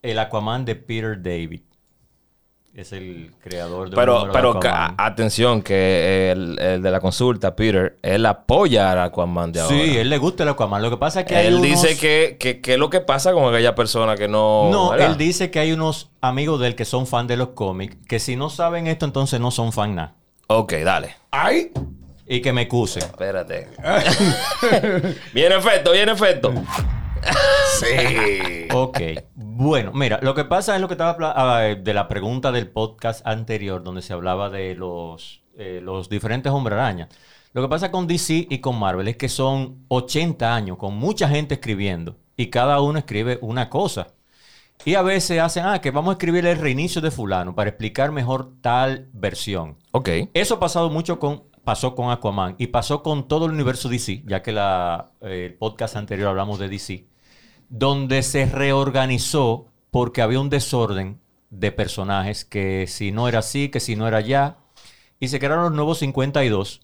Speaker 5: el Aquaman de Peter David. Es el creador de
Speaker 2: Pero,
Speaker 5: de
Speaker 2: pero
Speaker 5: Aquaman.
Speaker 2: atención, que el, el de la consulta, Peter, él apoya al Aquaman de ahora.
Speaker 5: Sí, él le gusta el Aquaman. Lo que pasa es que hay
Speaker 2: él
Speaker 5: unos-
Speaker 2: dice que, que, que es lo que pasa con aquella persona que no.
Speaker 5: No,
Speaker 2: ¿verdad?
Speaker 5: él dice que hay unos amigos de él que son fan de los cómics, que si no saben esto, entonces no son fan nada.
Speaker 2: Ok, dale.
Speaker 3: ¡Ay!
Speaker 5: Y que me excusen.
Speaker 2: Espérate. (laughs) viene efecto, viene efecto. (laughs)
Speaker 3: Sí.
Speaker 5: Ok. Bueno, mira, lo que pasa es lo que estaba ah, de la pregunta del podcast anterior, donde se hablaba de los, eh, los diferentes hombre araña. Lo que pasa con DC y con Marvel es que son 80 años con mucha gente escribiendo y cada uno escribe una cosa. Y a veces hacen, ah, que vamos a escribir el reinicio de fulano para explicar mejor tal versión.
Speaker 2: Ok.
Speaker 5: Eso ha pasado mucho con, pasó con Aquaman y pasó con todo el universo DC, ya que eh, el podcast anterior hablamos de DC, donde se reorganizó porque había un desorden de personajes que si no era así, que si no era ya, y se crearon los nuevos 52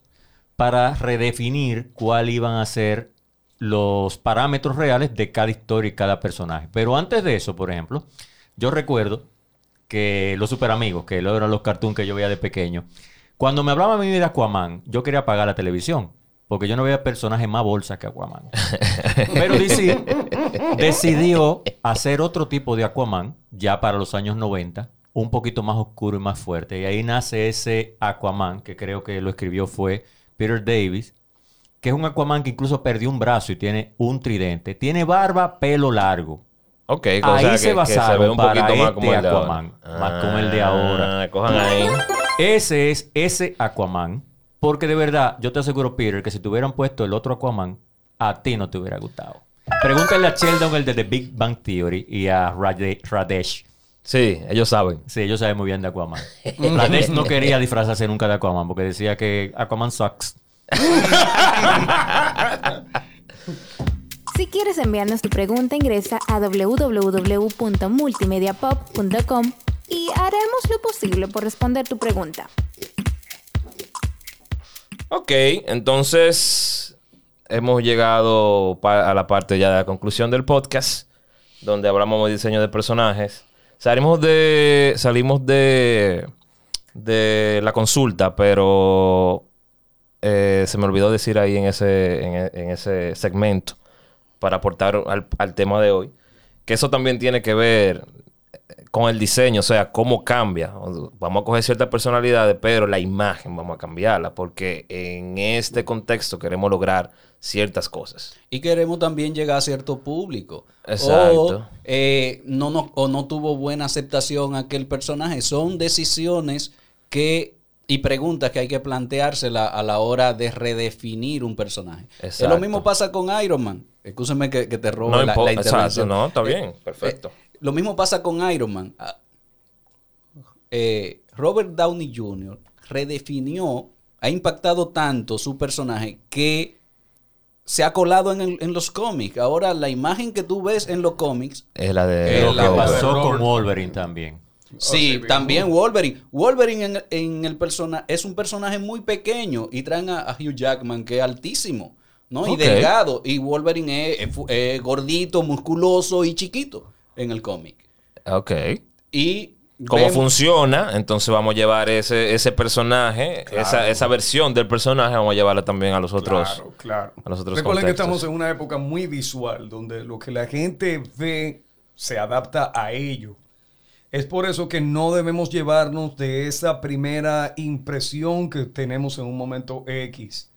Speaker 5: para redefinir cuál iban a ser los parámetros reales de cada historia y cada personaje. Pero antes de eso, por ejemplo, yo recuerdo que los super amigos, que eran los cartoons que yo veía de pequeño, cuando me hablaban a mí de Aquaman, yo quería apagar la televisión. Porque yo no veía personajes más bolsa que Aquaman. (laughs) Pero DC decidió hacer otro tipo de Aquaman, ya para los años 90, un poquito más oscuro y más fuerte. Y ahí nace ese Aquaman, que creo que lo escribió fue Peter Davis, que es un Aquaman que incluso perdió un brazo y tiene un tridente. Tiene barba, pelo largo.
Speaker 2: Ok,
Speaker 5: Ahí
Speaker 2: o sea que-
Speaker 5: se
Speaker 2: que,
Speaker 5: basaron
Speaker 2: ve un
Speaker 5: para
Speaker 2: poquito más
Speaker 5: este
Speaker 2: el de
Speaker 5: Aquaman,
Speaker 2: ahora.
Speaker 5: más como el de ahora.
Speaker 2: Ah, Cojan ahí.
Speaker 5: Ese es ese Aquaman. Porque de verdad, yo te aseguro, Peter, que si te hubieran puesto el otro Aquaman, a ti no te hubiera gustado. Pregúntale a Sheldon, el de The Big Bang Theory, y a Rade- Radesh.
Speaker 2: Sí, ellos saben.
Speaker 5: Sí, ellos saben muy bien de Aquaman. (laughs) Radesh no quería disfrazarse nunca de Aquaman porque decía que Aquaman sucks. (laughs)
Speaker 1: Si quieres enviarnos tu pregunta, ingresa a www.multimediapop.com y haremos lo posible por responder tu pregunta.
Speaker 2: Ok, entonces hemos llegado a la parte ya de la conclusión del podcast, donde hablamos de diseño de personajes. Salimos de, salimos de, de la consulta, pero eh, se me olvidó decir ahí en ese, en, ese segmento para aportar al tema de hoy, que eso también tiene que ver con el diseño, o sea, cómo cambia. Vamos a coger ciertas personalidades, pero la imagen vamos a cambiarla, porque en este contexto queremos lograr ciertas cosas.
Speaker 4: Y queremos también llegar a cierto público.
Speaker 2: Exacto.
Speaker 4: O, eh, no, no, o no tuvo buena aceptación aquel personaje. Son decisiones que y preguntas que hay que planteársela a la hora de redefinir un personaje. Es
Speaker 2: Exacto.
Speaker 4: lo mismo pasa con Iron Man. Escúchame que, que te robo
Speaker 2: No
Speaker 4: la,
Speaker 2: exacto,
Speaker 4: intervención.
Speaker 2: no, está bien, perfecto.
Speaker 4: eh, lo mismo pasa con Iron Man. Ah, eh, Robert Downey Jr. redefinió, ha impactado tanto su personaje que se ha colado en, el- en los cómics. Ahora la imagen que tú ves en los cómics,
Speaker 2: Es la de...
Speaker 4: Eh,
Speaker 5: Lo que pasó
Speaker 3: Robert-
Speaker 5: con Wolverine también.
Speaker 4: sí, también Wolverine. Wolverine en, en el persona es un personaje muy pequeño y traen a, a Hugh Jackman que es altísimo. ¿no? Y delgado. Y Wolverine es, es fu- es gordito, musculoso y chiquito en el cómic.
Speaker 2: Ok.
Speaker 4: Y
Speaker 2: Cómo
Speaker 4: vemos-
Speaker 2: funciona, entonces vamos a llevar ese, ese personaje, esa, esa versión del personaje, vamos a llevarla también a los otros.
Speaker 3: Claro, claro.
Speaker 2: a los otros
Speaker 3: Recuerden que estamos en una época muy visual, donde lo que la gente ve se adapta a ello. Es por eso que no debemos llevarnos de esa primera impresión que tenemos en un momento X.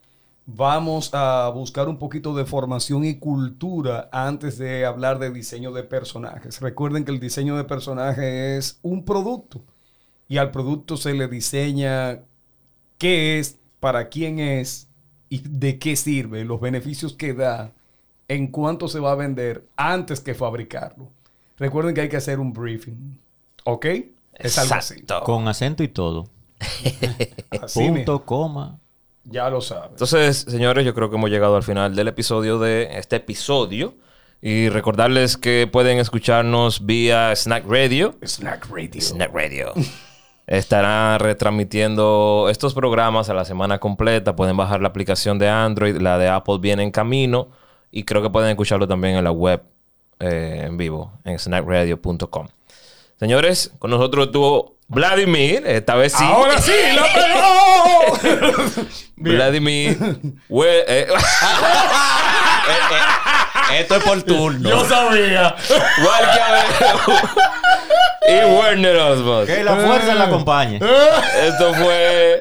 Speaker 3: vamos a buscar un poquito de formación y cultura antes de hablar de diseño de personajes. Recuerden que el diseño de personaje es un producto y al producto se le diseña qué es, para quién es y de qué sirve, los beneficios que da, en cuánto se va a vender antes que fabricarlo. Recuerden que hay que hacer un briefing. ¿Ok? Es algo así.
Speaker 2: Exacto.
Speaker 5: Con acento y todo. (laughs)
Speaker 3: Así
Speaker 5: Punto, coma.
Speaker 3: Ya lo sabes.
Speaker 2: Entonces, señores, yo creo que hemos llegado al final del episodio de este episodio. Y recordarles que pueden escucharnos vía Snack Radio.
Speaker 3: Snack Radio.
Speaker 2: Snack Radio. (laughs) Estará retransmitiendo estos programas a la semana completa. Pueden bajar la aplicación de Android, la de Apple viene en camino. Y creo que pueden escucharlo también en la web eh, en vivo, en snackradio.com. Señores, con nosotros estuvo Vladimir, esta vez sí.
Speaker 3: Ahora sí, la pegó. (laughs)
Speaker 2: Vladimir. we- (laughs) eh,
Speaker 5: Esto es por turno.
Speaker 3: Yo sabía.
Speaker 2: Walker Abreu (laughs) y Werner Osmond.
Speaker 5: Que la fuerza la acompañe.
Speaker 2: Esto fue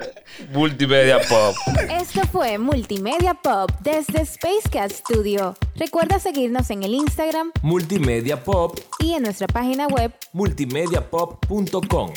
Speaker 2: Multimedia Pop.
Speaker 1: Esto fue Multimedia Pop desde Space Cat Studio. Recuerda seguirnos en el Instagram
Speaker 2: Multimedia Pop,
Speaker 1: y en nuestra página web
Speaker 2: multimediapop.com.